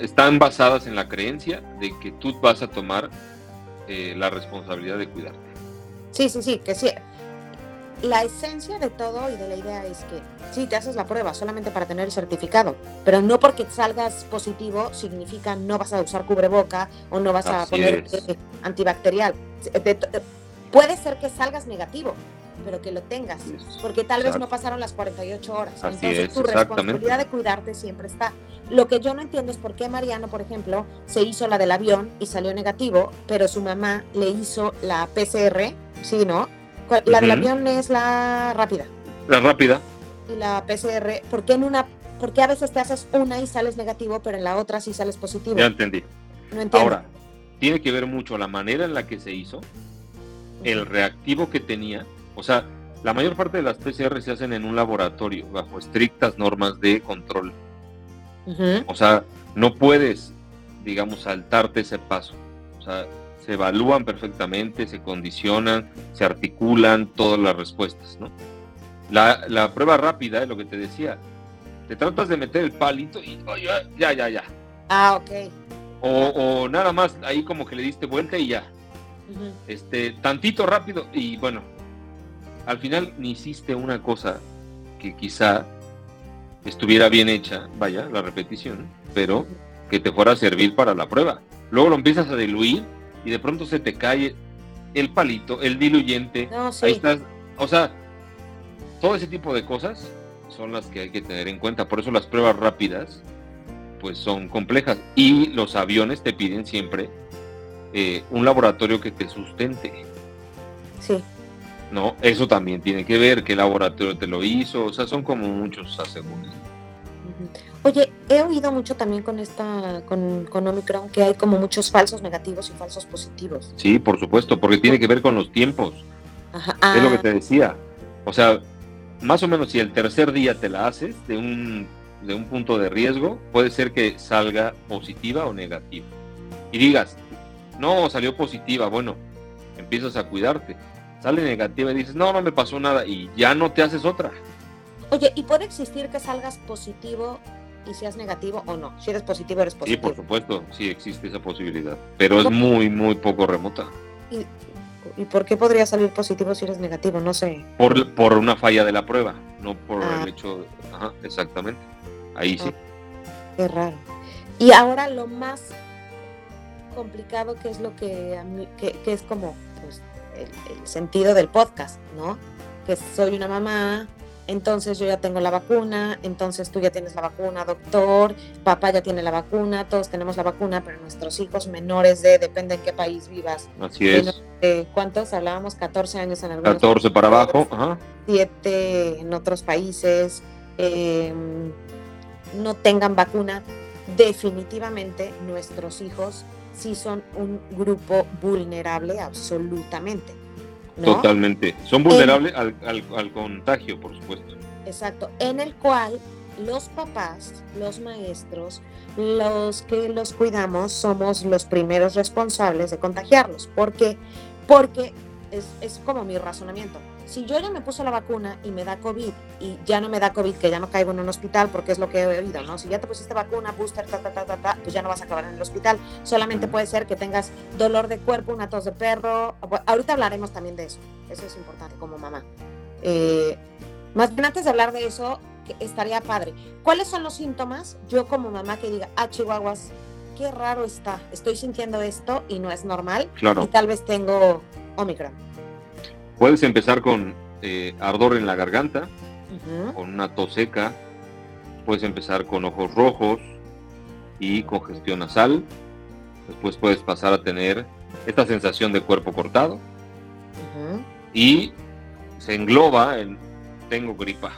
están basadas en la creencia de que tú vas a tomar eh, la responsabilidad de cuidarte. Sí, sí, sí, que sí. La esencia de todo y de la idea es que sí, te haces la prueba solamente para tener el certificado, pero no porque salgas positivo significa no vas a usar cubreboca o no vas a poner antibacterial. Puede ser que salgas negativo, pero que lo tengas, porque tal vez no pasaron las 48 horas. Entonces tu responsabilidad de cuidarte siempre está. Lo que yo no entiendo es por qué Mariano, por ejemplo, se hizo la del avión y salió negativo, pero su mamá le hizo la PCR, ¿sí, no? La del avión es la rápida. La rápida. Y la PCR, ¿por qué en una porque a veces te haces una y sales negativo, pero en la otra sí sales positivo? Ya entendí. No entiendo. Ahora, tiene que ver mucho la manera en la que se hizo, el reactivo que tenía o sea, la mayor parte de las PCR se hacen en un laboratorio bajo estrictas normas de control. O sea, no puedes, digamos, saltarte ese paso. O sea, se evalúan perfectamente, se condicionan, se articulan todas las respuestas, ¿no? La, prueba rápida es lo que te decía. Te tratas de meter el palito y ya, ya, ya. Ah, ok. O, nada más ahí como que le diste vuelta y ya. Este, tantito rápido y bueno, al final ni hiciste una cosa que quizá estuviera bien hecha, vaya, la repetición, pero que te fuera a servir para la prueba. Luego lo empiezas a diluir y de pronto se te cae el palito, el diluyente. Ahí estás. O sea, todo ese tipo de cosas son las que hay que tener en cuenta. Por eso las pruebas rápidas, pues son complejas. Y los aviones te piden siempre eh, un laboratorio que te sustente. Sí. ¿No? Eso también tiene que ver, qué laboratorio te lo hizo, o sea, son como muchos asegúnes. Oye, he oído mucho también con esta, con, con, Omicron, que hay como muchos falsos negativos y falsos positivos. Sí, por supuesto, porque tiene que ver con los tiempos. Es lo que ah. te decía. O sea, más o menos si el tercer día te la haces de un, de un punto de riesgo, puede ser que salga positiva o negativa. Y digas, no, salió positiva, bueno, empiezas a cuidarte sale negativa y dices, no, no me pasó nada y ya no te haces otra. Oye, ¿y puede existir que salgas positivo y seas negativo o no? Si eres positivo, eres positivo. Sí, por supuesto, sí existe esa posibilidad, pero es muy, muy poco remota. ¿Y, por qué podría salir positivo si eres negativo? No sé. Por, por una falla de la prueba, no por el ah. hecho... Ajá, exactamente. Ahí sí. Ah, qué raro. Y ahora lo más complicado que es lo que, que, que es como el, sentido del podcast, ¿no? Que soy una mamá, entonces yo ya tengo la vacuna, entonces tú ya tienes la vacuna, doctor, papá ya tiene la vacuna, todos tenemos la vacuna, pero nuestros hijos menores de, depende en qué país vivas. Así es. ¿Cuántos? Hablábamos 14 años en algunos 14 para abajo, ajá. 7 en otros países, em, no tengan vacuna. Definitivamente nuestros hijos sí son un grupo vulnerable absolutamente. Totalmente. Son vulnerables al, al, contagio, por supuesto. Exacto. En el cual los papás, los maestros, los que los cuidamos, somos los primeros responsables de contagiarlos. ¿Por qué? Porque es, es como mi razonamiento si yo ya me puse la vacuna y me da COVID y ya no me da COVID, que ya no caigo en un hospital, porque es lo que he oído, ¿no? Si ya te pusiste vacuna, booster, ta, ta, ta, ta, ta, pues ya no vas a acabar en el hospital. Solamente puede ser que tengas dolor de cuerpo, una tos de perro. Ahorita hablaremos también de eso. Eso es importante como mamá. Eh, más bien antes de hablar de eso, estaría padre. ¿Cuáles son los síntomas? Yo como mamá que diga, ah, chihuahuas, qué raro está. Estoy sintiendo esto y no es normal. Claro. Y tal vez tengo Omicron. Puedes empezar con eh, ardor en la garganta, con una tos seca. Puedes empezar con ojos rojos y congestión nasal. Después puedes pasar a tener esta sensación de cuerpo cortado. Y se engloba en tengo gripa.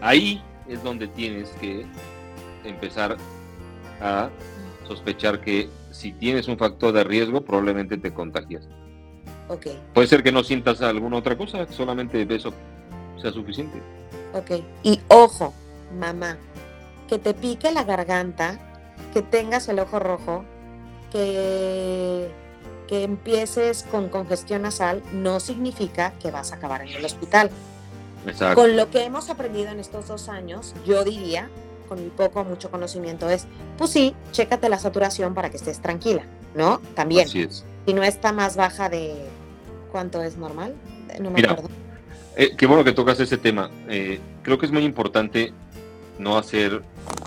Ahí es donde tienes que empezar a sospechar que si tienes un factor de riesgo, probablemente te contagias. Puede ser que no sientas alguna otra cosa, solamente eso sea suficiente. Ok. Y ojo, mamá, que te pique la garganta, que tengas el ojo rojo, que, que empieces con congestión nasal, no significa que vas a acabar en el hospital. Exacto. Con lo que hemos aprendido en estos dos años, yo diría con mi poco o mucho conocimiento es, pues sí, chécate la saturación para que estés tranquila, ¿no? También. Así es. Si no está más baja de cuánto es normal, no me Mira, acuerdo. Eh, qué bueno que tocas ese tema. Eh, creo que es muy importante no hacer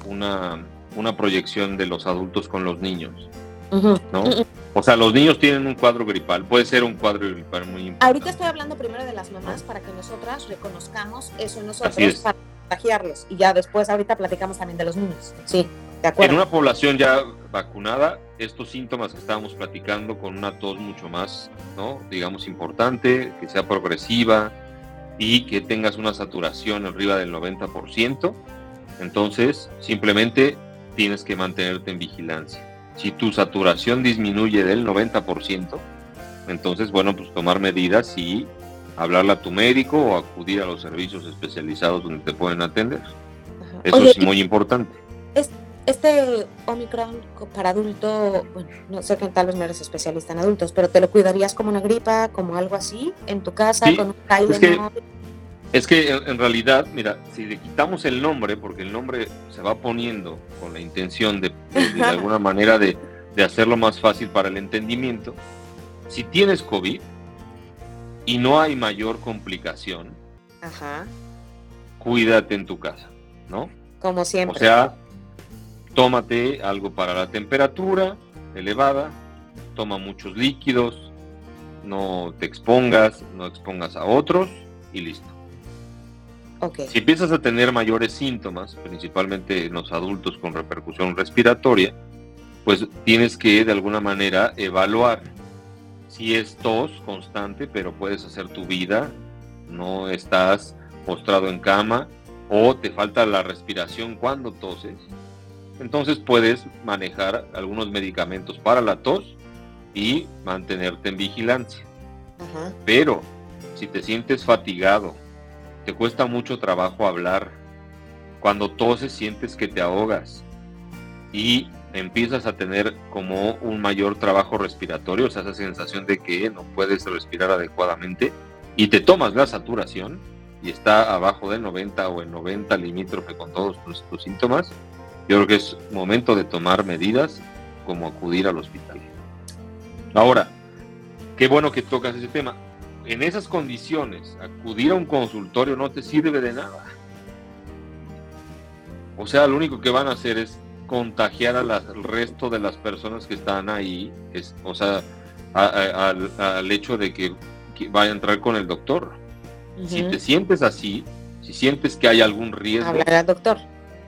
una, una proyección de los adultos con los niños. ¿no? Mm, mm. O sea, los niños tienen un cuadro gripal, puede ser un cuadro gripal muy importante. Ahorita estoy hablando primero de las mamás para que nosotras reconozcamos eso en nosotros es. para contagiarlos. Y ya después, ahorita platicamos también de los niños. Sí, de En acuerdo. una población ya vacunada, estos síntomas que estábamos platicando con una tos mucho más, ¿no? digamos, importante, que sea progresiva y que tengas una saturación arriba del 90%, entonces simplemente tienes que mantenerte en vigilancia. Si tu saturación disminuye del 90%, entonces, bueno, pues tomar medidas y hablarle a tu médico o acudir a los servicios especializados donde te pueden atender. Eso Oye, es muy importante. Este Omicron para adulto, bueno, no sé que tal vez no eres especialista en adultos, pero ¿te lo cuidarías como una gripa, como algo así, en tu casa, Sí, con un es que-? Es que en, realidad, mira, si le quitamos el nombre, porque el nombre se va poniendo con la intención de, de- de alguna manera de, de hacerlo más fácil para el entendimiento, si tienes COVID y no hay mayor complicación, Ajá, cuídate en tu casa, ¿no? como O siempre. sea, tómate algo para la temperatura elevada, toma muchos líquidos, no te expongas, no expongas a otros y listo. Si empiezas a tener mayores síntomas, principalmente en los adultos con repercusión respiratoria, pues tienes que de alguna manera evaluar si es tos constante, pero puedes hacer tu vida, no estás postrado en cama o te falta la respiración cuando toses, entonces puedes manejar algunos medicamentos para la tos y mantenerte en vigilancia. Pero si te sientes fatigado, te cuesta mucho trabajo hablar, cuando toses sientes que te ahogas y empiezas a tener como un mayor trabajo respiratorio, o sea, esa sensación de que no puedes respirar adecuadamente y te tomas la saturación y está abajo del 90 o el 90 limítrofe con todos tus, tus síntomas, yo creo que es momento de tomar medidas como acudir al hospital. Ahora, qué bueno que tocas ese tema. En esas condiciones, acudir a un consultorio no te sirve de nada. O sea, lo único que van a hacer es contagiar a las- al resto de las personas que están ahí, es, o sea, a- a- al, al hecho de que, que vaya a entrar con el doctor. Si te sientes así, si sientes que hay algún riesgo, Hablar al doctor.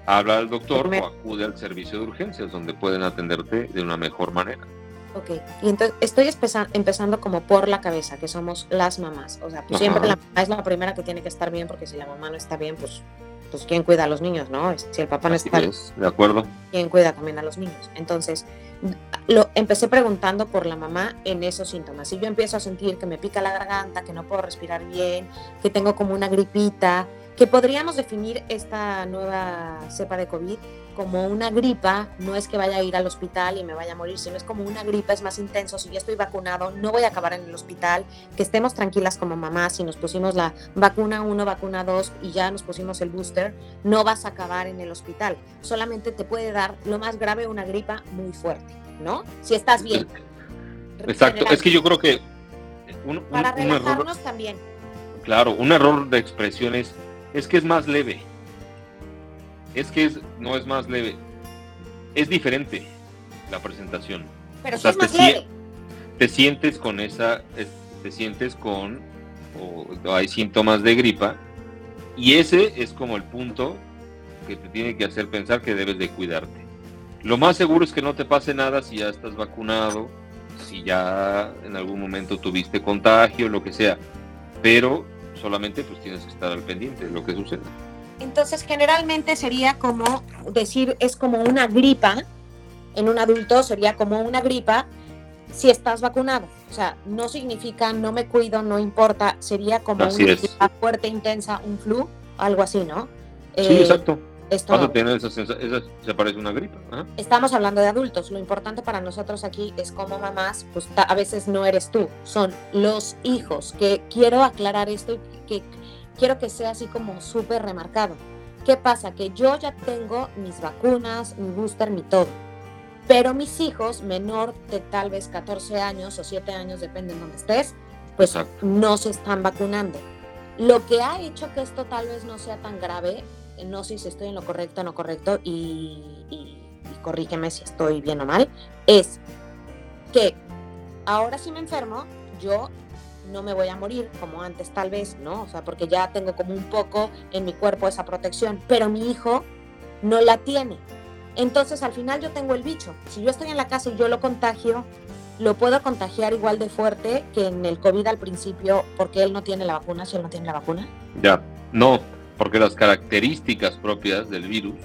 Habla al doctor Primero. o acude al servicio de urgencias, donde pueden atenderte de una mejor manera. Ok, y entonces estoy empezando como por la cabeza, que somos las mamás. O sea, pues siempre la mamá es la primera que tiene que estar bien, porque si la mamá no está bien, pues, pues ¿quién cuida a los niños, no? Si el papá no Así está bien, es, ¿de acuerdo? ¿quién cuida también a los niños? Entonces, lo empecé preguntando por la mamá en esos síntomas. Si yo empiezo a sentir que me pica la garganta, que no puedo respirar bien, que tengo como una gripita, que podríamos definir esta nueva cepa de COVID como una gripa, no es que vaya a ir al hospital y me vaya a morir, sino es como una gripa, es más intenso, si ya estoy vacunado, no voy a acabar en el hospital, que estemos tranquilas como mamás, si nos pusimos la vacuna 1, vacuna 2 y ya nos pusimos el booster, no vas a acabar en el hospital, solamente te puede dar lo más grave una gripa muy fuerte, ¿no? Si estás bien. Exacto, es que yo creo que un, un- Para un error, relajarnos también. claro, un error de expresión es, es que es más leve. Es que es, no es más leve. Es diferente la presentación. Pero O sea, es más te leve. Te sientes con esa, es- te sientes con, o hay síntomas de gripa, y ese es como el punto que te tiene que hacer pensar que debes de cuidarte. Lo más seguro es que no te pase nada si ya estás vacunado, si ya en algún momento tuviste contagio, lo que sea, pero solamente pues tienes que estar al pendiente de lo que sucede. Entonces, generalmente sería como decir, es como una gripa. En un adulto sería como una gripa si estás vacunado. O sea, no significa no me cuido, no importa. Sería como Así una es. gripa fuerte, intensa, un flu, algo así, ¿no? Sí, Eh, exacto. Esto, Vas a tener esa se parece una gripa. ajá. estamos hablando de adultos. Lo importante para nosotros aquí es como mamás, pues a veces no eres tú, son los hijos. Que quiero aclarar esto y que quiero que sea así como súper remarcado. ¿Qué pasa? Que yo ya tengo mis vacunas, mi booster, mi todo. Pero mis hijos, menor de tal vez 14 años o 7 años, depende en donde estés, pues no se están vacunando. Lo que ha hecho que esto tal vez no sea tan grave, no sé si estoy en lo correcto o no correcto, y, y corrígeme si estoy bien o mal, es que ahora si me enfermo, yo no me voy a morir como antes tal vez, ¿no? O sea, porque ya tengo como un poco en mi cuerpo esa protección, pero mi hijo no la tiene. Entonces al final yo tengo el bicho. Si yo estoy en la casa y yo lo contagio, lo puedo contagiar igual de fuerte que en el COVID al principio porque él no tiene la vacuna, si él no tiene la vacuna. Ya, no, porque las características propias del virus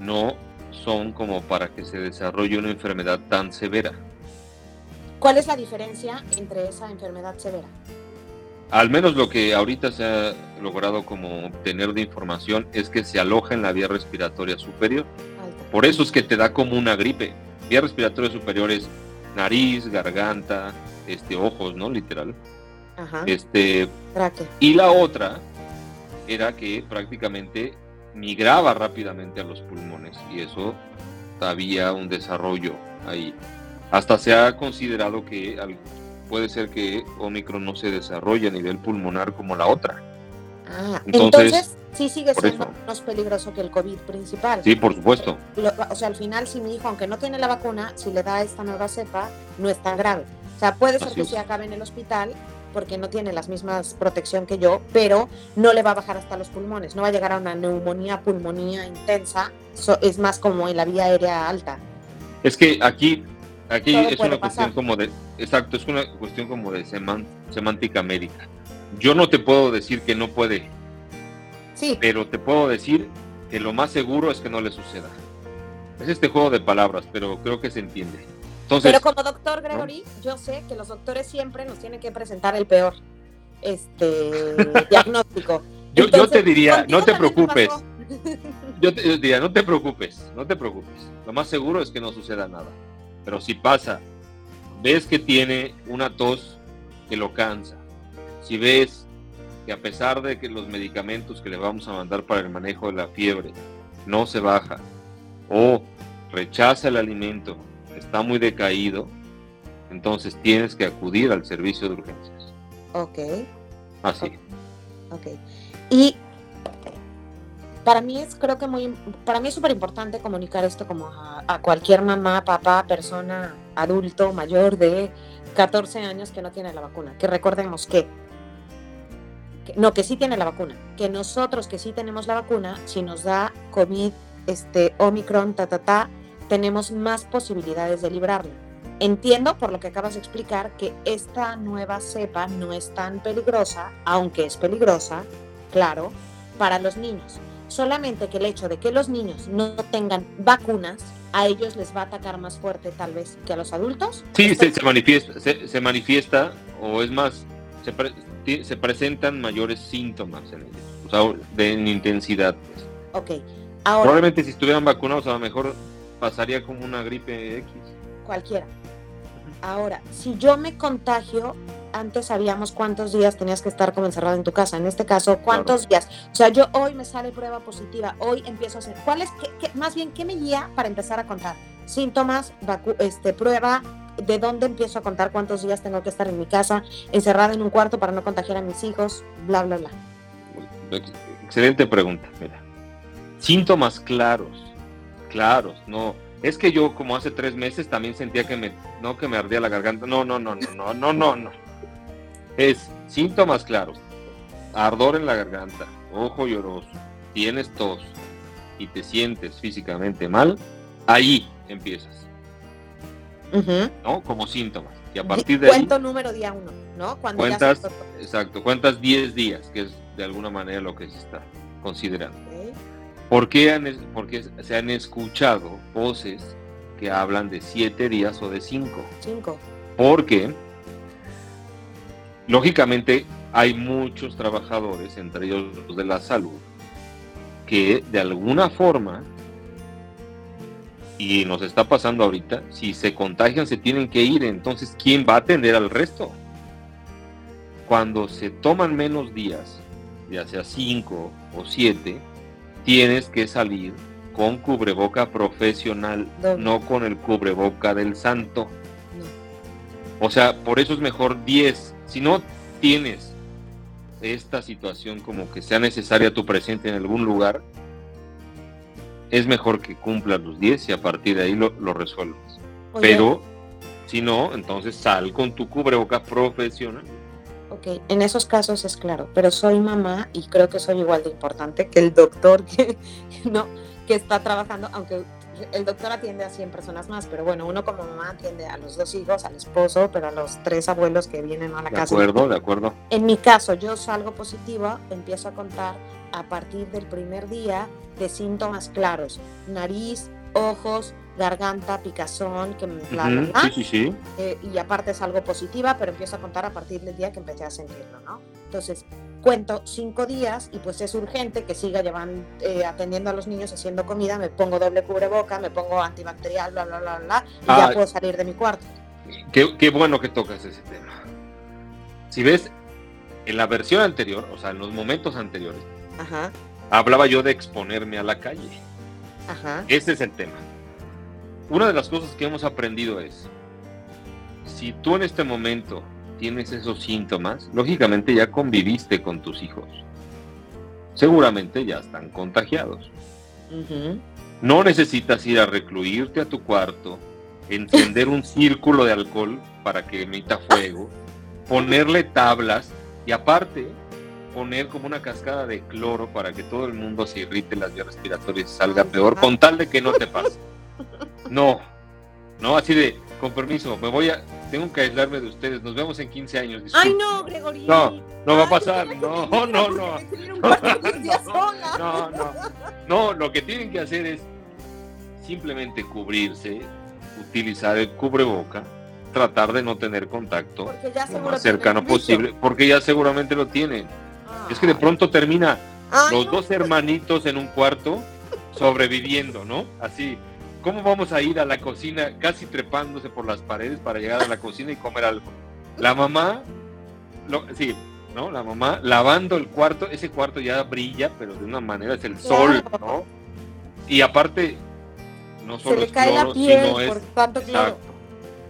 no son como para que se desarrolle una enfermedad tan severa. ¿Cuál es la diferencia entre esa enfermedad severa? Al menos lo que ahorita se ha logrado como obtener de información es que se aloja en la vía respiratoria superior. Por eso es que te da como una gripe. Vía respiratoria superior es nariz, garganta, este, ojos, ¿no? Literal. Ajá. Este, y la otra era que prácticamente migraba rápidamente a los pulmones y eso había un desarrollo ahí. Hasta se ha considerado que puede ser que Omicron no se desarrolle a nivel pulmonar como la otra. Ah, entonces, sí sigue siendo menos peligroso que el COVID principal. Sí, por supuesto. o sea, al final, si mi hijo, aunque no tiene la vacuna, si le da esta nueva cepa, no es tan grave. O sea, puede ser que se acabe en el hospital porque no tiene las mismas protección que yo, pero no le va a bajar hasta los pulmones, no va a llegar a una neumonía, pulmonía intensa, es más como en la vía aérea alta. Es que aquí Aquí es una cuestión como de, exacto, es una cuestión como de semántica médica. Yo no te puedo decir que no puede, sí. pero te puedo decir que lo más seguro es que no le suceda. Es este juego de palabras, pero creo que se entiende. Entonces, pero como doctor Gregory, yo sé que los doctores siempre nos tienen que presentar el peor este diagnóstico. yo, yo, te diría, no te preocupes. Yo te diría, no te preocupes, no te preocupes. Lo más seguro es que no suceda nada. Pero si pasa, ves que tiene una tos que lo cansa, si ves que a pesar de que los medicamentos que le vamos a mandar para el manejo de la fiebre no se baja, o rechaza el alimento, está muy decaído, entonces tienes que acudir al servicio de urgencias. Ok. Así. Ok. Y para mí es creo que muy para mí es súper importante comunicar esto como a, cualquier mamá, papá, persona, adulto, mayor de 14 años que no tiene la vacuna. Que recordemos que, no, que sí tiene la vacuna, que nosotros que sí tenemos la vacuna, si nos da COVID, este, Omicron, ta, ta, ta, tenemos más posibilidades de librarlo. Entiendo por lo que acabas de explicar que esta nueva cepa no es tan peligrosa, aunque es peligrosa, claro, para los niños solamente que el hecho de que los niños no tengan vacunas, a ellos les va a atacar más fuerte tal vez que a los adultos. Sí, se, manifiesta, se, manifiesta, o es más, se, se, presentan mayores síntomas en ellos, o sea, de intensidad. Ok. Ahora, Probablemente si estuvieran vacunados a lo mejor pasaría como una gripe X. Cualquiera. Ahora, si yo me contagio, antes sabíamos cuántos días tenías que estar como encerrado en tu casa. En este caso, ¿cuántos días? O sea, yo hoy me sale prueba positiva, hoy empiezo a hacer. ¿Cuál es, qué, más bien, qué me guía para empezar a contar? Síntomas, este, prueba, ¿de dónde empiezo a contar cuántos días tengo que estar en mi casa, encerrada en un cuarto para no contagiar a mis hijos? Bla, bla, bla. Excelente pregunta, mira. Síntomas claros, claros, no es que yo como hace tres meses también sentía que me, no que me ardía la garganta. No, no, no, no, no, no, no, no. Es síntomas claros. Ardor en la garganta, ojo lloroso, tienes tos y te sientes físicamente mal, ahí empiezas. ¿No? Como síntomas. Y a partir de Cuento número día uno, ¿no? Cuando cuentas, exacto, cuentas 10 días, que es de alguna manera lo que se está considerando. ¿Por qué porque se han escuchado voces que hablan de siete días o de cinco? Cinco. Porque, lógicamente, hay muchos trabajadores, entre ellos los de la salud, que de alguna forma, y nos está pasando ahorita, si se contagian se tienen que ir, entonces, ¿quién va a atender al resto? Cuando se toman menos días, ya sea cinco o siete, tienes que salir con cubreboca profesional, no con el cubreboca del santo. O sea, por eso es mejor 10. Si no tienes esta situación como que sea necesaria tu presencia en algún lugar, es mejor que cumplas los 10 y a partir de ahí lo, lo resuelvas. Pero si no, entonces sal con tu cubreboca profesional. Ok, en esos casos es claro, pero soy mamá y creo que soy igual de importante que el doctor que, no, que está trabajando, aunque el doctor atiende a 100 personas más, pero bueno, uno como mamá atiende a los dos hijos, al esposo, pero a los tres abuelos que vienen a la casa. De acuerdo, de acuerdo. En mi caso, yo salgo positivo, empiezo a contar a partir del primer día de síntomas claros, nariz, ojos, garganta, picazón, que me sí, sí, sí. Eh, y aparte es algo positiva, pero empiezo a contar a partir del día que empecé a sentirlo, ¿no? Entonces, cuento cinco días y pues es urgente que siga llevando, eh, atendiendo a los niños, haciendo comida, me pongo doble cubreboca, me pongo antibacterial, bla, bla, bla, bla, y ya ah, puedo salir de mi cuarto. Qué, qué bueno que tocas ese tema. Si ves, en la versión anterior, o sea, en los momentos anteriores, hablaba yo de exponerme a la calle. Ajá. Ese es el tema una de las cosas que hemos aprendido es, si tú en este momento tienes esos síntomas, lógicamente ya conviviste con tus hijos. Seguramente ya están contagiados. No necesitas ir a recluirte a tu cuarto, encender un círculo de alcohol para que emita fuego, ponerle tablas y aparte poner como una cascada de cloro para que todo el mundo se irrite las vías respiratorias salga peor, con tal de que no te pase. No, no, así de, con permiso, me voy a, tengo que aislarme de ustedes, nos vemos en 15 años. Ay, no, Gregorio. No, no va a pasar, no, no, no. No, no, no, no, lo que tienen que hacer es simplemente cubrirse, utilizar el cubreboca, tratar de no tener contacto lo más cercano posible, porque ya seguramente lo tienen. Es que de pronto termina los dos hermanitos en un cuarto sobreviviendo, ¿no? Así, ¿Cómo vamos a ir a la cocina casi trepándose por las paredes para llegar a la cocina y comer algo? La mamá, lo, sí, ¿no? La mamá lavando el cuarto, ese cuarto ya brilla, pero de una manera es el sol, ¿no? Y aparte, no solo es cloro, sino es. Exacto,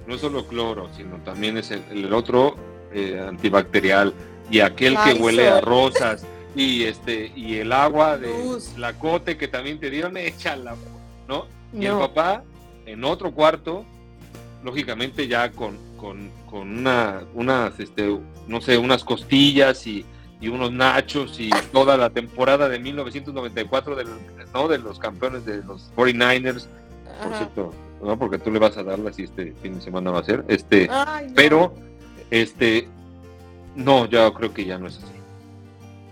no solo cloro, sino también es el, otro eh, antibacterial y aquel que huele a rosas y este y el agua de la cote que también te dieron, échala, ¿no? Y el papá en otro cuarto, lógicamente ya con, con, una, unas, este, no sé, unas costillas y, unos nachos y toda la temporada de 1994 de, ¿no? de los campeones de los 49ers, por cierto, ¿no? porque tú le vas a darla si este fin de semana va a ser, este, pero, este, no, yo creo que ya no es así.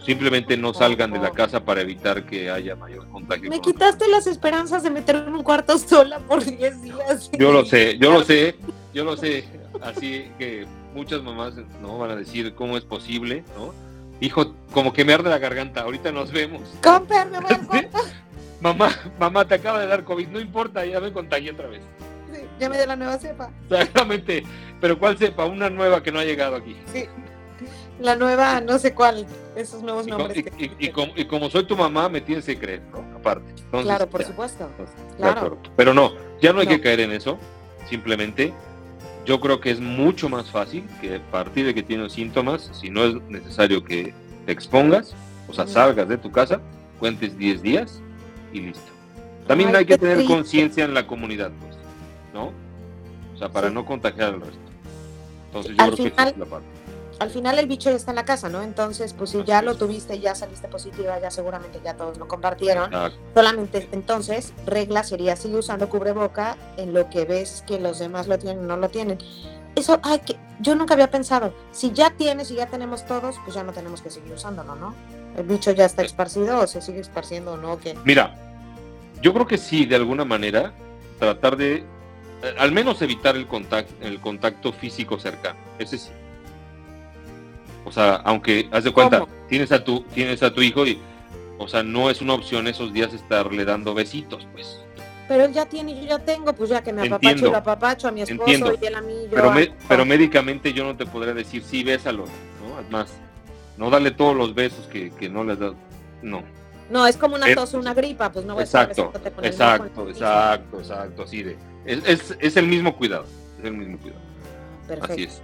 Simplemente no salgan de la casa para evitar que haya mayor contagio. Me quitaste las esperanzas de meterme en un cuarto sola por 10 días. Yo lo sé, yo lo sé, yo lo sé. Así que muchas mamás no van a decir cómo es posible, ¿no? Hijo, como que me arde la garganta, ahorita nos vemos. Comper, me voy Mamá, mamá, te acaba de dar COVID, no importa, ya me contagié otra vez. Sí, ya me dio la nueva cepa. Exactamente, pero ¿cuál cepa? Una nueva que no ha llegado aquí. Sí. La nueva, no sé cuál, esos nuevos nombres. Y, como, soy tu mamá, me tienes que creer, ¿no? Aparte. claro, por supuesto. claro. Pero no, ya no hay que caer en eso. Simplemente, yo creo que es mucho más fácil que a partir de que tienes síntomas, si no es necesario que te expongas, o sea, salgas de tu casa, cuentes 10 días y listo. También hay que tener conciencia en la comunidad, pues, ¿no? O sea, para no contagiar al resto. Entonces, yo creo que esa es la parte al final el bicho ya está en la casa, ¿no? Entonces, pues si ya lo tuviste, ya saliste positiva, ya seguramente ya todos lo compartieron. Solamente entonces, regla sería sigue usando cubreboca en lo que ves que los demás lo tienen o no lo tienen. Eso, ay, que yo nunca había pensado. Si ya tienes y ya tenemos todos, pues ya no tenemos que seguir usándolo, ¿no? El bicho ya está esparcido o se sigue esparciendo o no. ¿qué? Mira, yo creo que sí, de alguna manera, tratar de eh, al menos evitar el contacto, el contacto físico cercano. Ese sí o sea, aunque, haz de cuenta, tienes a tu, tienes a tu hijo y, o sea, no es una opción esos días estarle dando besitos, pues. Pero él ya tiene, yo ya tengo, pues ya que me apapacho, lo apapacho a mi esposo y él a mí. Yo pero, pero médicamente yo no te podría decir, sí, bésalo, ¿no? Además, no darle todos los besos que, que no le das, no. No, es como una Eh, tos una gripa, pues no voy Exacto, a estar con el exacto, exacto, exacto, así de. Es, es, es el mismo cuidado, es el mismo cuidado. Perfecto. así es.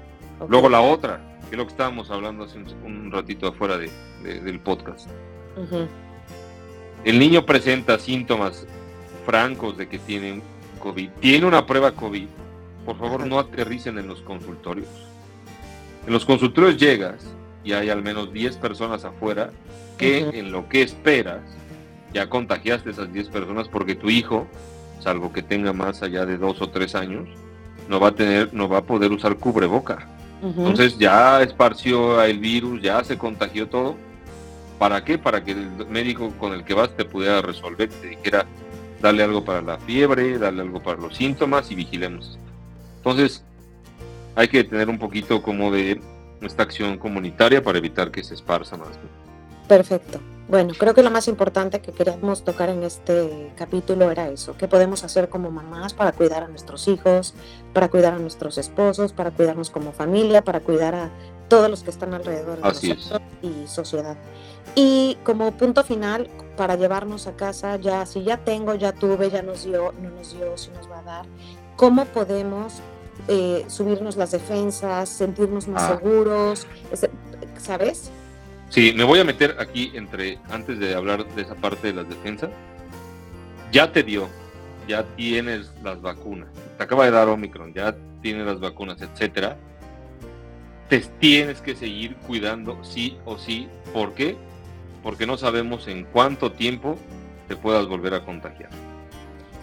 Luego la otra, que es lo que estábamos hablando hace un, ratito afuera de, de- del podcast. El niño presenta síntomas francos de que tiene COVID, tiene una prueba COVID, por favor no aterricen en los consultorios. En los consultorios llegas y hay al menos 10 personas afuera que en lo que esperas ya contagiaste a esas 10 personas porque tu hijo, salvo que tenga más allá de 2 o 3 años, no va a tener, no va a poder usar cubreboca. Entonces ya esparció el virus, ya se contagió todo. ¿Para qué? Para que el médico con el que vas te pudiera resolver, te dijera, dale algo para la fiebre, dale algo para los síntomas y vigilemos. Entonces, hay que tener un poquito como de esta acción comunitaria para evitar que se esparza más. Perfecto. Bueno, creo que lo más importante que queríamos tocar en este capítulo era eso, qué podemos hacer como mamás para cuidar a nuestros hijos, para cuidar a nuestros esposos, para cuidarnos como familia, para cuidar a todos los que están alrededor de Así es. nosotros y sociedad. Y como punto final, para llevarnos a casa, ya si ya tengo, ya tuve, ya nos dio, no nos dio, si nos va a dar, ¿cómo podemos eh, subirnos las defensas, sentirnos más Ah. seguros? Ese- ¿Sabes? Sí, me voy a meter aquí entre, antes de hablar de esa parte de las defensas, ya te dio, ya tienes las vacunas, te acaba de dar Omicron, ya tienes las vacunas, etcétera, te tienes que seguir cuidando sí o sí. ¿Por qué? Porque no sabemos en cuánto tiempo te puedas volver a contagiar.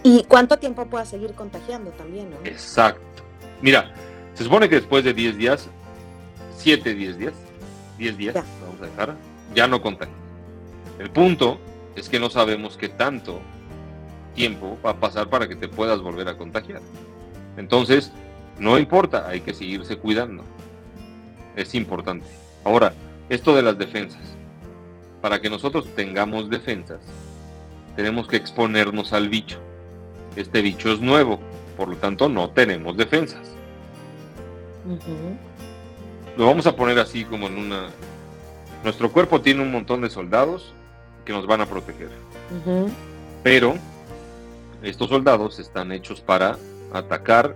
¿Y cuánto tiempo pueda seguir contagiando también, no? Exacto. Mira, se supone que después de 10 días, 7, 10 días, 10 días, Ya. Vamos a dejar, ya no contagias. El punto es que no sabemos qué tanto tiempo va a pasar para que te puedas volver a contagiar. Entonces, no importa, hay que seguirse cuidando. Es importante. Ahora, esto de las defensas. Para que nosotros tengamos defensas, tenemos que exponernos al bicho. Este bicho es nuevo, por lo tanto no tenemos defensas. Ujú. Lo vamos a poner así como en una... Nuestro cuerpo tiene un montón de soldados que nos van a proteger, pero estos soldados están hechos para atacar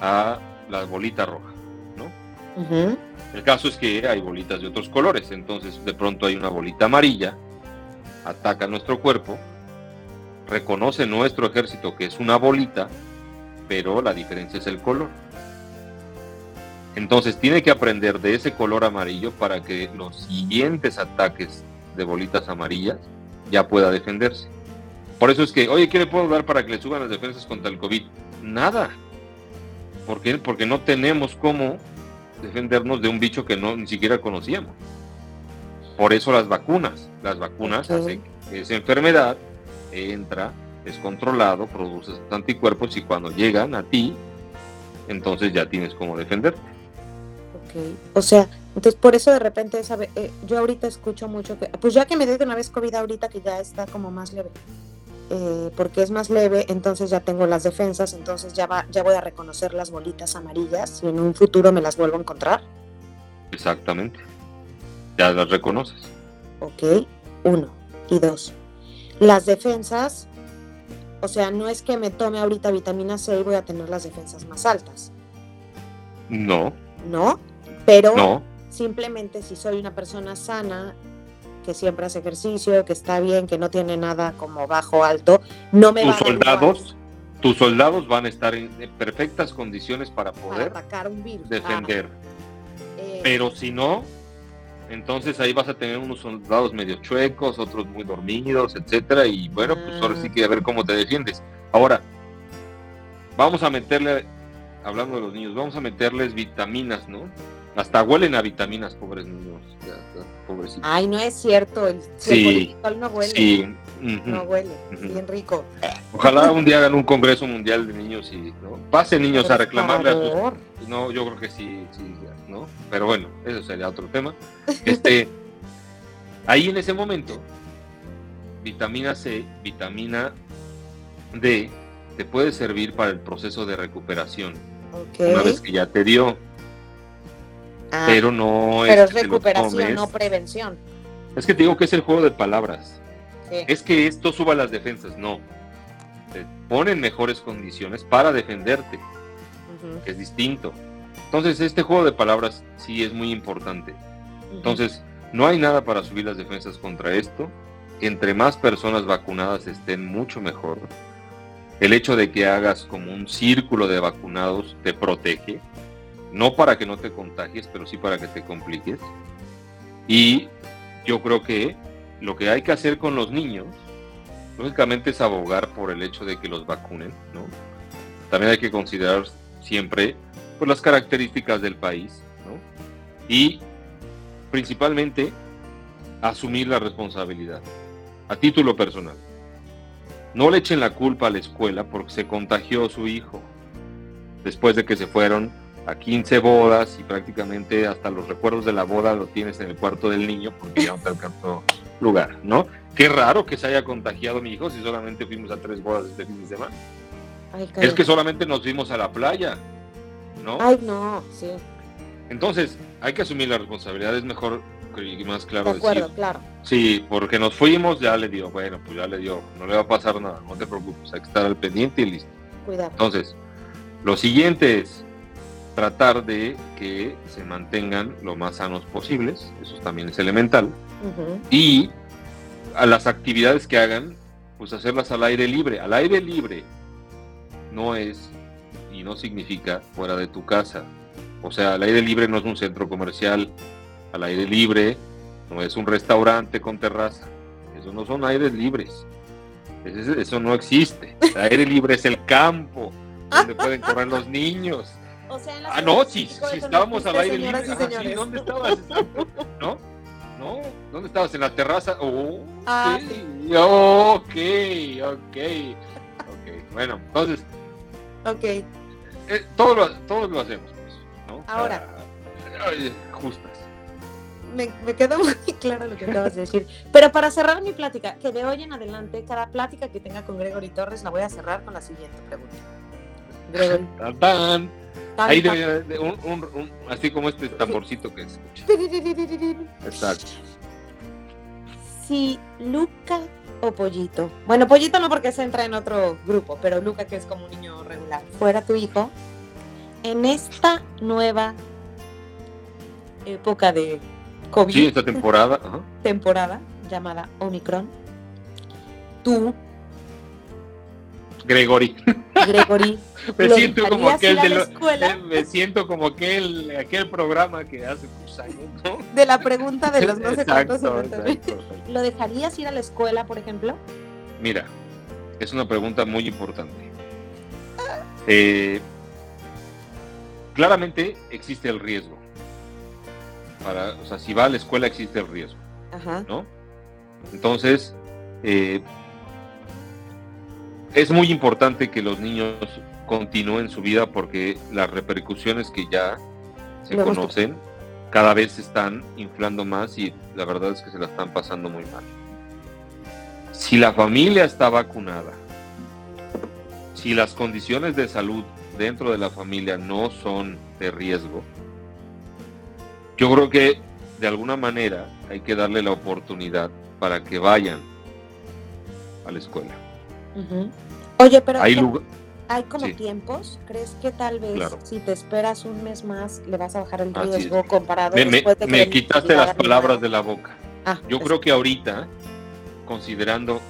a la bolita roja, ¿no? El caso es que hay bolitas de otros colores, entonces de pronto hay una bolita amarilla, ataca nuestro cuerpo, reconoce nuestro ejército que es una bolita, pero la diferencia es el color. Entonces tiene que aprender de ese color amarillo para que los siguientes ataques de bolitas amarillas ya pueda defenderse. Por eso es que, oye, ¿qué le puedo dar para que le suban las defensas contra el COVID? Nada. ¿Por qué? Porque no tenemos cómo defendernos de un bicho que no ni siquiera conocíamos. Por eso las vacunas. Las vacunas hacen que esa enfermedad entra, es controlado, produce anticuerpos y cuando llegan a ti, entonces ya tienes cómo defenderte. Ok. O sea, entonces por eso de repente sabe, eh, yo ahorita escucho mucho que, pues ya que me dé de una vez COVID ahorita que ya está como más leve, eh, porque es más leve, entonces ya tengo las defensas, entonces ya va, ya voy a reconocer las bolitas amarillas y en un futuro me las vuelvo a encontrar. Exactamente. Ya las reconoces. Ok, uno. Y dos, las defensas, o sea, no es que me tome ahorita vitamina C y voy a tener las defensas más altas, No, ¿no? Pero no. simplemente si soy una persona sana, que siempre hace ejercicio, que está bien, que no tiene nada como bajo alto, no me Tus a soldados, tus soldados van a estar en perfectas condiciones para para poder atacar un virus. defender. Ah, eh, Pero si no, entonces ahí vas a tener unos soldados medio chuecos, otros muy dormidos, etcétera, y bueno, pues ahora sí que a ver cómo te defiendes. Ahora, vamos a meterle, hablando de los niños, vamos a meterles vitaminas, ¿no? Hasta huelen a vitaminas, pobres niños, ya, ya, pobrecitos. Ay, no es cierto, el, Sí, el no huele. Sí. No huele, bien rico. Ojalá un día hagan un congreso mundial de niños y ¿no? pasen niños a reclamarle a sus. No, yo creo que sí, sí, ¿no? Pero bueno, eso sería otro tema. Este, ahí en ese momento, vitamina C, vitamina D, te puede servir para el proceso de recuperación, una vez que ya te dio, Ah, pero no pero es recuperación, no prevención. Es que te digo que es el juego de palabras. es que esto suba las defensas. No. Te ponen mejores condiciones para defenderte, que es distinto. Entonces, este juego de palabras sí es muy importante. Entonces, no hay nada para subir las defensas contra esto. Entre más personas vacunadas estén, mucho mejor. El hecho de que hagas como un círculo de vacunados te protege. No para que no te contagies, pero sí para que te compliques. Y yo creo que lo que hay que hacer con los niños, lógicamente es abogar por el hecho de que los vacunen. También hay que considerar siempre pues, las características del país, ¿no? Y principalmente asumir la responsabilidad a título personal. No le echen la culpa a la escuela porque se contagió su hijo después de que se fueron a 15 bodas y prácticamente hasta los recuerdos de la boda lo tienes en el cuarto del niño porque ya no te alcanzó lugar, ¿no? Qué raro que se haya contagiado mi hijo si solamente fuimos a tres bodas este fin de semana. es que solamente nos fuimos a la playa, ¿no? Ay, no, sí. Entonces, hay que asumir la responsabilidad, es mejor y más claro de acuerdo, claro. Sí, porque nos fuimos, ya le dio, bueno, pues ya le dio, no le va a pasar nada, no te preocupes, hay que estar al pendiente y listo. Cuidado. Entonces, lo siguiente es tratar de que se mantengan lo más sanos posibles, eso también es elemental, y a las actividades que hagan, pues hacerlas al aire libre. Al aire libre no es y no significa fuera de tu casa, o sea, al aire libre no es un centro comercial, al aire libre no es un restaurante con terraza. Eso no son aires libres. Eso no existe. El aire libre es el campo donde pueden correr los niños. Ah, no, si, si estábamos al aire libre. Ah, ¿Dónde estabas? ¿No? ¿No? ¿Dónde estabas? ¿En la terraza? Oh, ah, sí. Ok, ok. Ok. Bueno, entonces. Ok. Eh, todo, lo, todo lo hacemos. Ahora. justas. Me, me, quedó muy claro lo que acabas de decir. Pero para cerrar mi plática, que de hoy en adelante, cada plática que tenga con Gregory Torres la voy a cerrar con la siguiente pregunta. Gregory. ¡Tan, Ahí de, un, un, así como este tamborcito que escucha. Exacto. Si Luca o Pollito, bueno, Pollito no porque se entra en otro grupo, pero Luca que es como un niño regular, fuera tu hijo, en esta nueva época de COVID. Sí, esta temporada. Temporada llamada Omicron. Tú. Gregory. Gregory. me siento como aquel de me siento como aquel aquel programa que hace muchos años, ¿no? De la pregunta de los no sé cuántos ¿Lo dejarías ir a la escuela, por ejemplo? Mira, es una pregunta muy importante. Eh, claramente existe el riesgo. Para, o sea, si va a la escuela existe el riesgo. ¿no? Entonces, eh, es muy importante que los niños continúen su vida porque las repercusiones que ya se conocen cada vez se están inflando más y la verdad es que se la están pasando muy mal. Si la familia está vacunada, si las condiciones de salud dentro de la familia no son de riesgo, yo creo que de alguna manera hay que darle la oportunidad para que vayan a la escuela. Oye, pero hay, hay como tiempos. ¿Crees que tal vez si te esperas un mes más le vas a bajar el riesgo comparado me, después de que me quitaste las palabras de la boca. Ah, yo creo que ahorita, considerando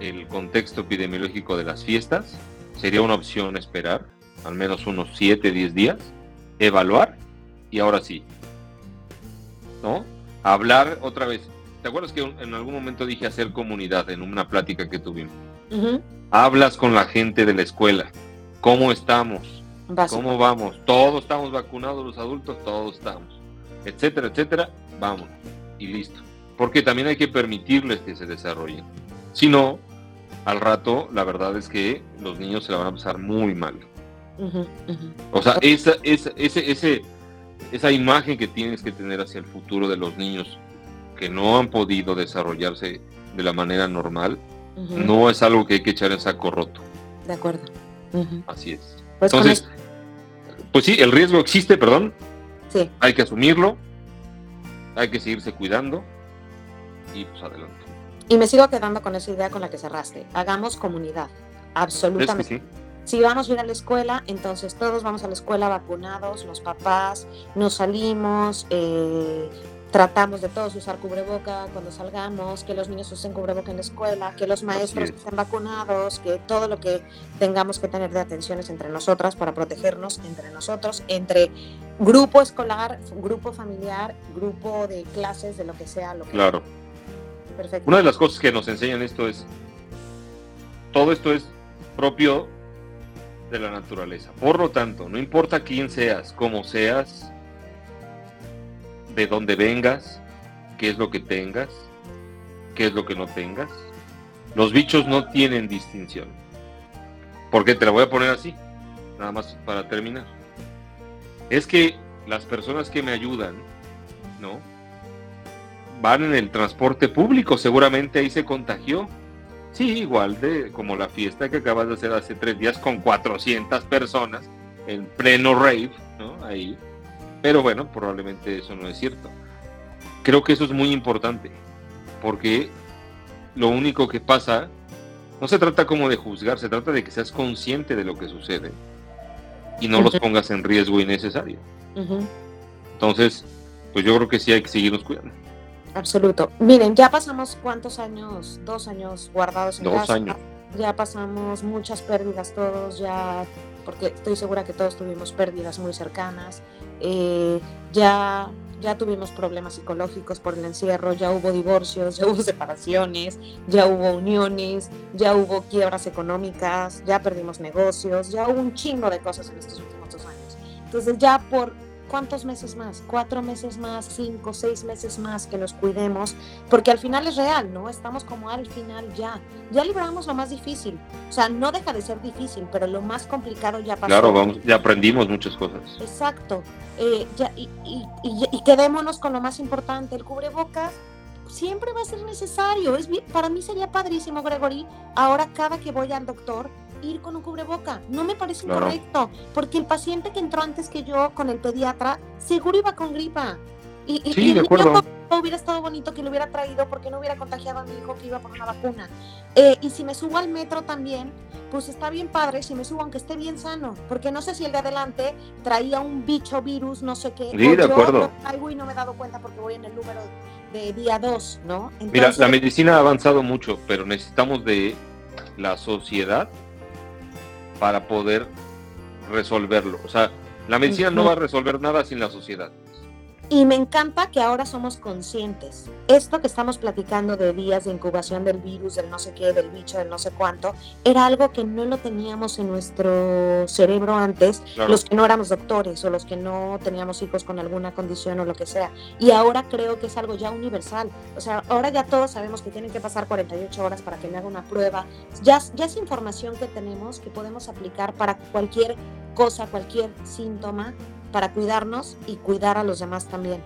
el contexto epidemiológico de las fiestas, sería una opción esperar al menos unos 7, 10 días, evaluar y ahora sí, ¿no? Hablar otra vez. ¿Te acuerdas que en algún momento dije hacer comunidad en una plática que tuvimos? Hablas con la gente de la escuela. ¿Cómo estamos? ¿Cómo vamos? Todos estamos vacunados, los adultos, todos estamos. Etcétera, etcétera. Vamos. Y listo. Porque también hay que permitirles que se desarrollen. Si no, al rato, la verdad es que los niños se la van a pasar muy mal. O sea, esa, esa, ese, ese, esa imagen que tienes que tener hacia el futuro de los niños que no han podido desarrollarse de la manera normal, no es algo que hay que echar en saco roto. De acuerdo. Así es. Pues Entonces, pues sí, el riesgo existe, perdón. Sí. Hay que asumirlo, hay que seguirse cuidando y pues adelante. Y me sigo quedando con esa idea con la que cerraste. Hagamos comunidad, absolutamente. Si vamos a ir a la escuela, entonces todos vamos a la escuela vacunados, los papás, nos salimos, eh, tratamos de todos usar cubreboca cuando salgamos, que los niños usen cubreboca en la escuela, que los maestros estén vacunados, que todo lo que tengamos que tener de atenciones entre nosotras para protegernos entre nosotros, entre grupo escolar, grupo familiar, grupo de clases, de lo que sea. Lo claro. Perfecto. Una de las cosas que nos enseñan esto es, todo esto es propio de la naturaleza. Por lo tanto, no importa quién seas, cómo seas, de dónde vengas, qué es lo que tengas, qué es lo que no tengas. Los bichos no tienen distinción. porque Te la voy a poner así, nada más para terminar. Es que las personas que me ayudan, ¿no? Van en el transporte público, seguramente ahí se contagió. Sí, igual de como la fiesta que acabas de hacer hace tres días con 400 personas en pleno rave, ¿no? Ahí pero bueno, probablemente eso no es cierto. Creo que eso es muy importante, porque lo único que pasa, no se trata como de juzgar, se trata de que seas consciente de lo que sucede y no los pongas en riesgo innecesario. Entonces, pues yo creo que sí hay que seguirnos cuidando. Absoluto. Miren, ya pasamos cuántos años, dos años guardados en Dos años. Ya pasamos muchas pérdidas todos, ya, porque estoy segura que todos tuvimos pérdidas muy cercanas. Eh, ya, ya tuvimos problemas psicológicos por el encierro, ya hubo divorcios, ya hubo separaciones, ya hubo uniones, ya hubo quiebras económicas, ya perdimos negocios, ya hubo un chingo de cosas en estos últimos dos años. Entonces ya por ¿cuántos meses más? ¿Cuatro meses más? ¿Cinco, seis meses más que nos cuidemos? Porque al final es real, ¿no? Estamos como al final ya. Ya libramos lo más difícil. O sea, no deja de ser difícil, pero lo más complicado ya pasó. Claro, vamos, ya aprendimos muchas cosas. Exacto. Eh, ya, y, y, quedémonos con lo más importante, el cubrebocas siempre va a ser necesario. Es, para mí sería padrísimo, Gregory, ahora cada que voy al doctor, ir con un cubreboca. No me parece correcto, porque el paciente que entró antes que yo con el pediatra, seguro iba con gripa. Y, sí, de acuerdo. hubiera estado bonito que lo hubiera traído porque no hubiera contagiado a mi hijo que iba por una vacuna. Eh, y si me subo al metro también, pues está bien padre si me subo aunque esté bien sano, porque no sé si el de adelante traía un bicho, virus, no sé qué. Sí, de acuerdo. y no me he dado cuenta porque voy en el número de día 2, ¿no? Mira, la medicina ha avanzado mucho, pero necesitamos de la sociedad para poder resolverlo. O sea, la medicina no va a resolver nada sin la sociedad. Y me encanta que ahora somos conscientes. Esto que estamos platicando de días de incubación del virus, del no sé qué, del bicho, del no sé cuánto, era algo que no lo teníamos en nuestro cerebro antes, los que no éramos doctores o los que no teníamos hijos con alguna condición o lo que sea. Y ahora creo que es algo ya universal. O sea, ahora ya todos sabemos que tienen que pasar 48 horas para que me haga una prueba. Ya, ya es información que tenemos que podemos aplicar para cualquier cosa, cualquier síntoma para cuidarnos y cuidar a los demás también.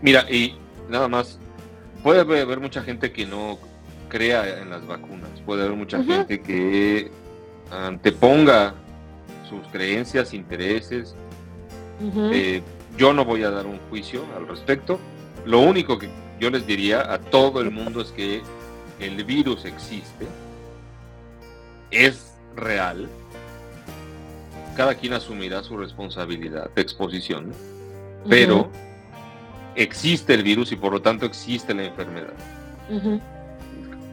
Mira, y nada más, puede haber mucha gente que no crea en las vacunas, puede haber mucha gente que anteponga sus creencias, intereses. Eh, yo no voy a dar un juicio al respecto. Lo único que yo les diría a todo el mundo es que el virus existe, es real, cada quien asumirá su responsabilidad de exposición, pero existe el virus y por lo tanto existe la enfermedad.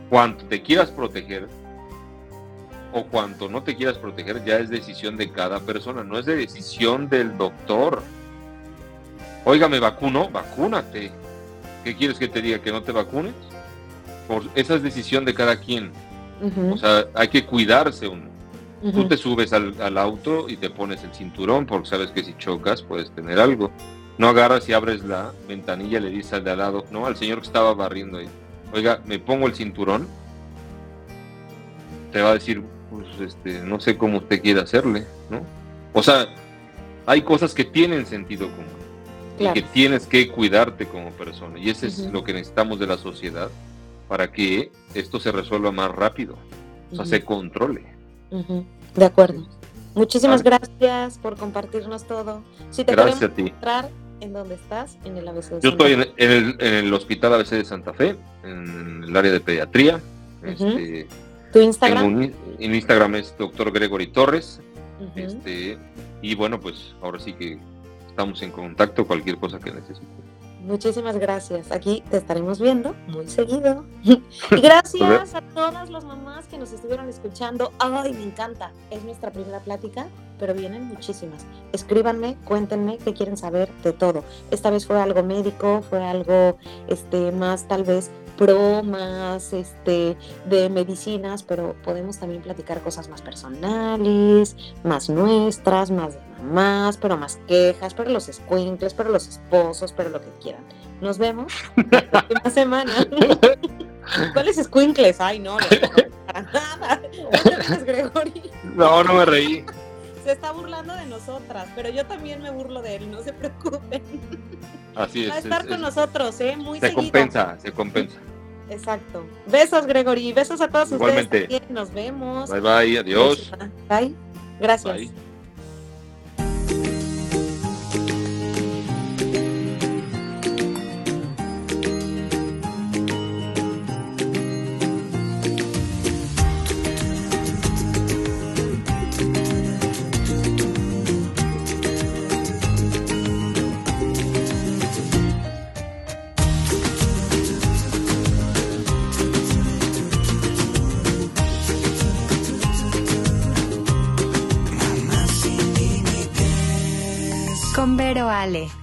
Cuanto te quieras proteger o cuanto no te quieras proteger ya es decisión de cada persona, no es de decisión del doctor. Oiga, me vacuno, vacúnate. ¿Qué quieres que te diga? ¿Que no te vacunes? Por, esa es decisión de cada quien. O sea, hay que cuidarse uno. Tú te subes al, auto y te pones el cinturón porque sabes que si chocas puedes tener algo. No agarras y abres la ventanilla y le dices al de al lado, no, al señor que estaba barriendo ahí, oiga, me pongo el cinturón. Te va a decir, pues este, no sé cómo usted quiere hacerle, ¿no? O sea, hay cosas que tienen sentido común y que tienes que cuidarte como persona. Y eso es lo que necesitamos de la sociedad para que esto se resuelva más rápido, o sea, se controle. De acuerdo. Muchísimas gracias por compartirnos todo. Si te gracias queremos encontrar, ¿En dónde estás? En el ABC de Yo estoy en, en el, en el Hospital ABC de Santa Fe, en el área de pediatría. Este, ¿Tu Instagram? un- en Instagram es doctor Gregory Torres. Este, y bueno, pues ahora sí que estamos en contacto, cualquier cosa que necesite. Muchísimas gracias. Aquí te estaremos viendo muy seguido. Y gracias a todas las mamás que nos estuvieron escuchando. Ay, me encanta. Es nuestra primera plática, pero vienen muchísimas. Escríbanme, cuéntenme qué quieren saber de todo. Esta vez fue algo médico, fue algo este más tal vez pro, más este de medicinas, pero podemos también platicar cosas más personales, más nuestras, más de mamás, pero más quejas, pero los escuincles, pero los esposos, pero lo que quieran. Nos vemos la próxima semana. ¿Cuáles escuincles? Ay, no, no, para nada. No Gregory. No, no me reí. Se está burlando de nosotras, pero yo también me burlo de él, no se preocupen. Así es. Va a estar es- con es- nosotros, ¿eh? Muy se seguido. compensa, se compensa. Exacto. Besos, Gregory. Besos a todos Igualmente. ustedes. también. Nos vemos. Bye bye, adiós. Bye. Gracias. Bye. Con Vero Ale.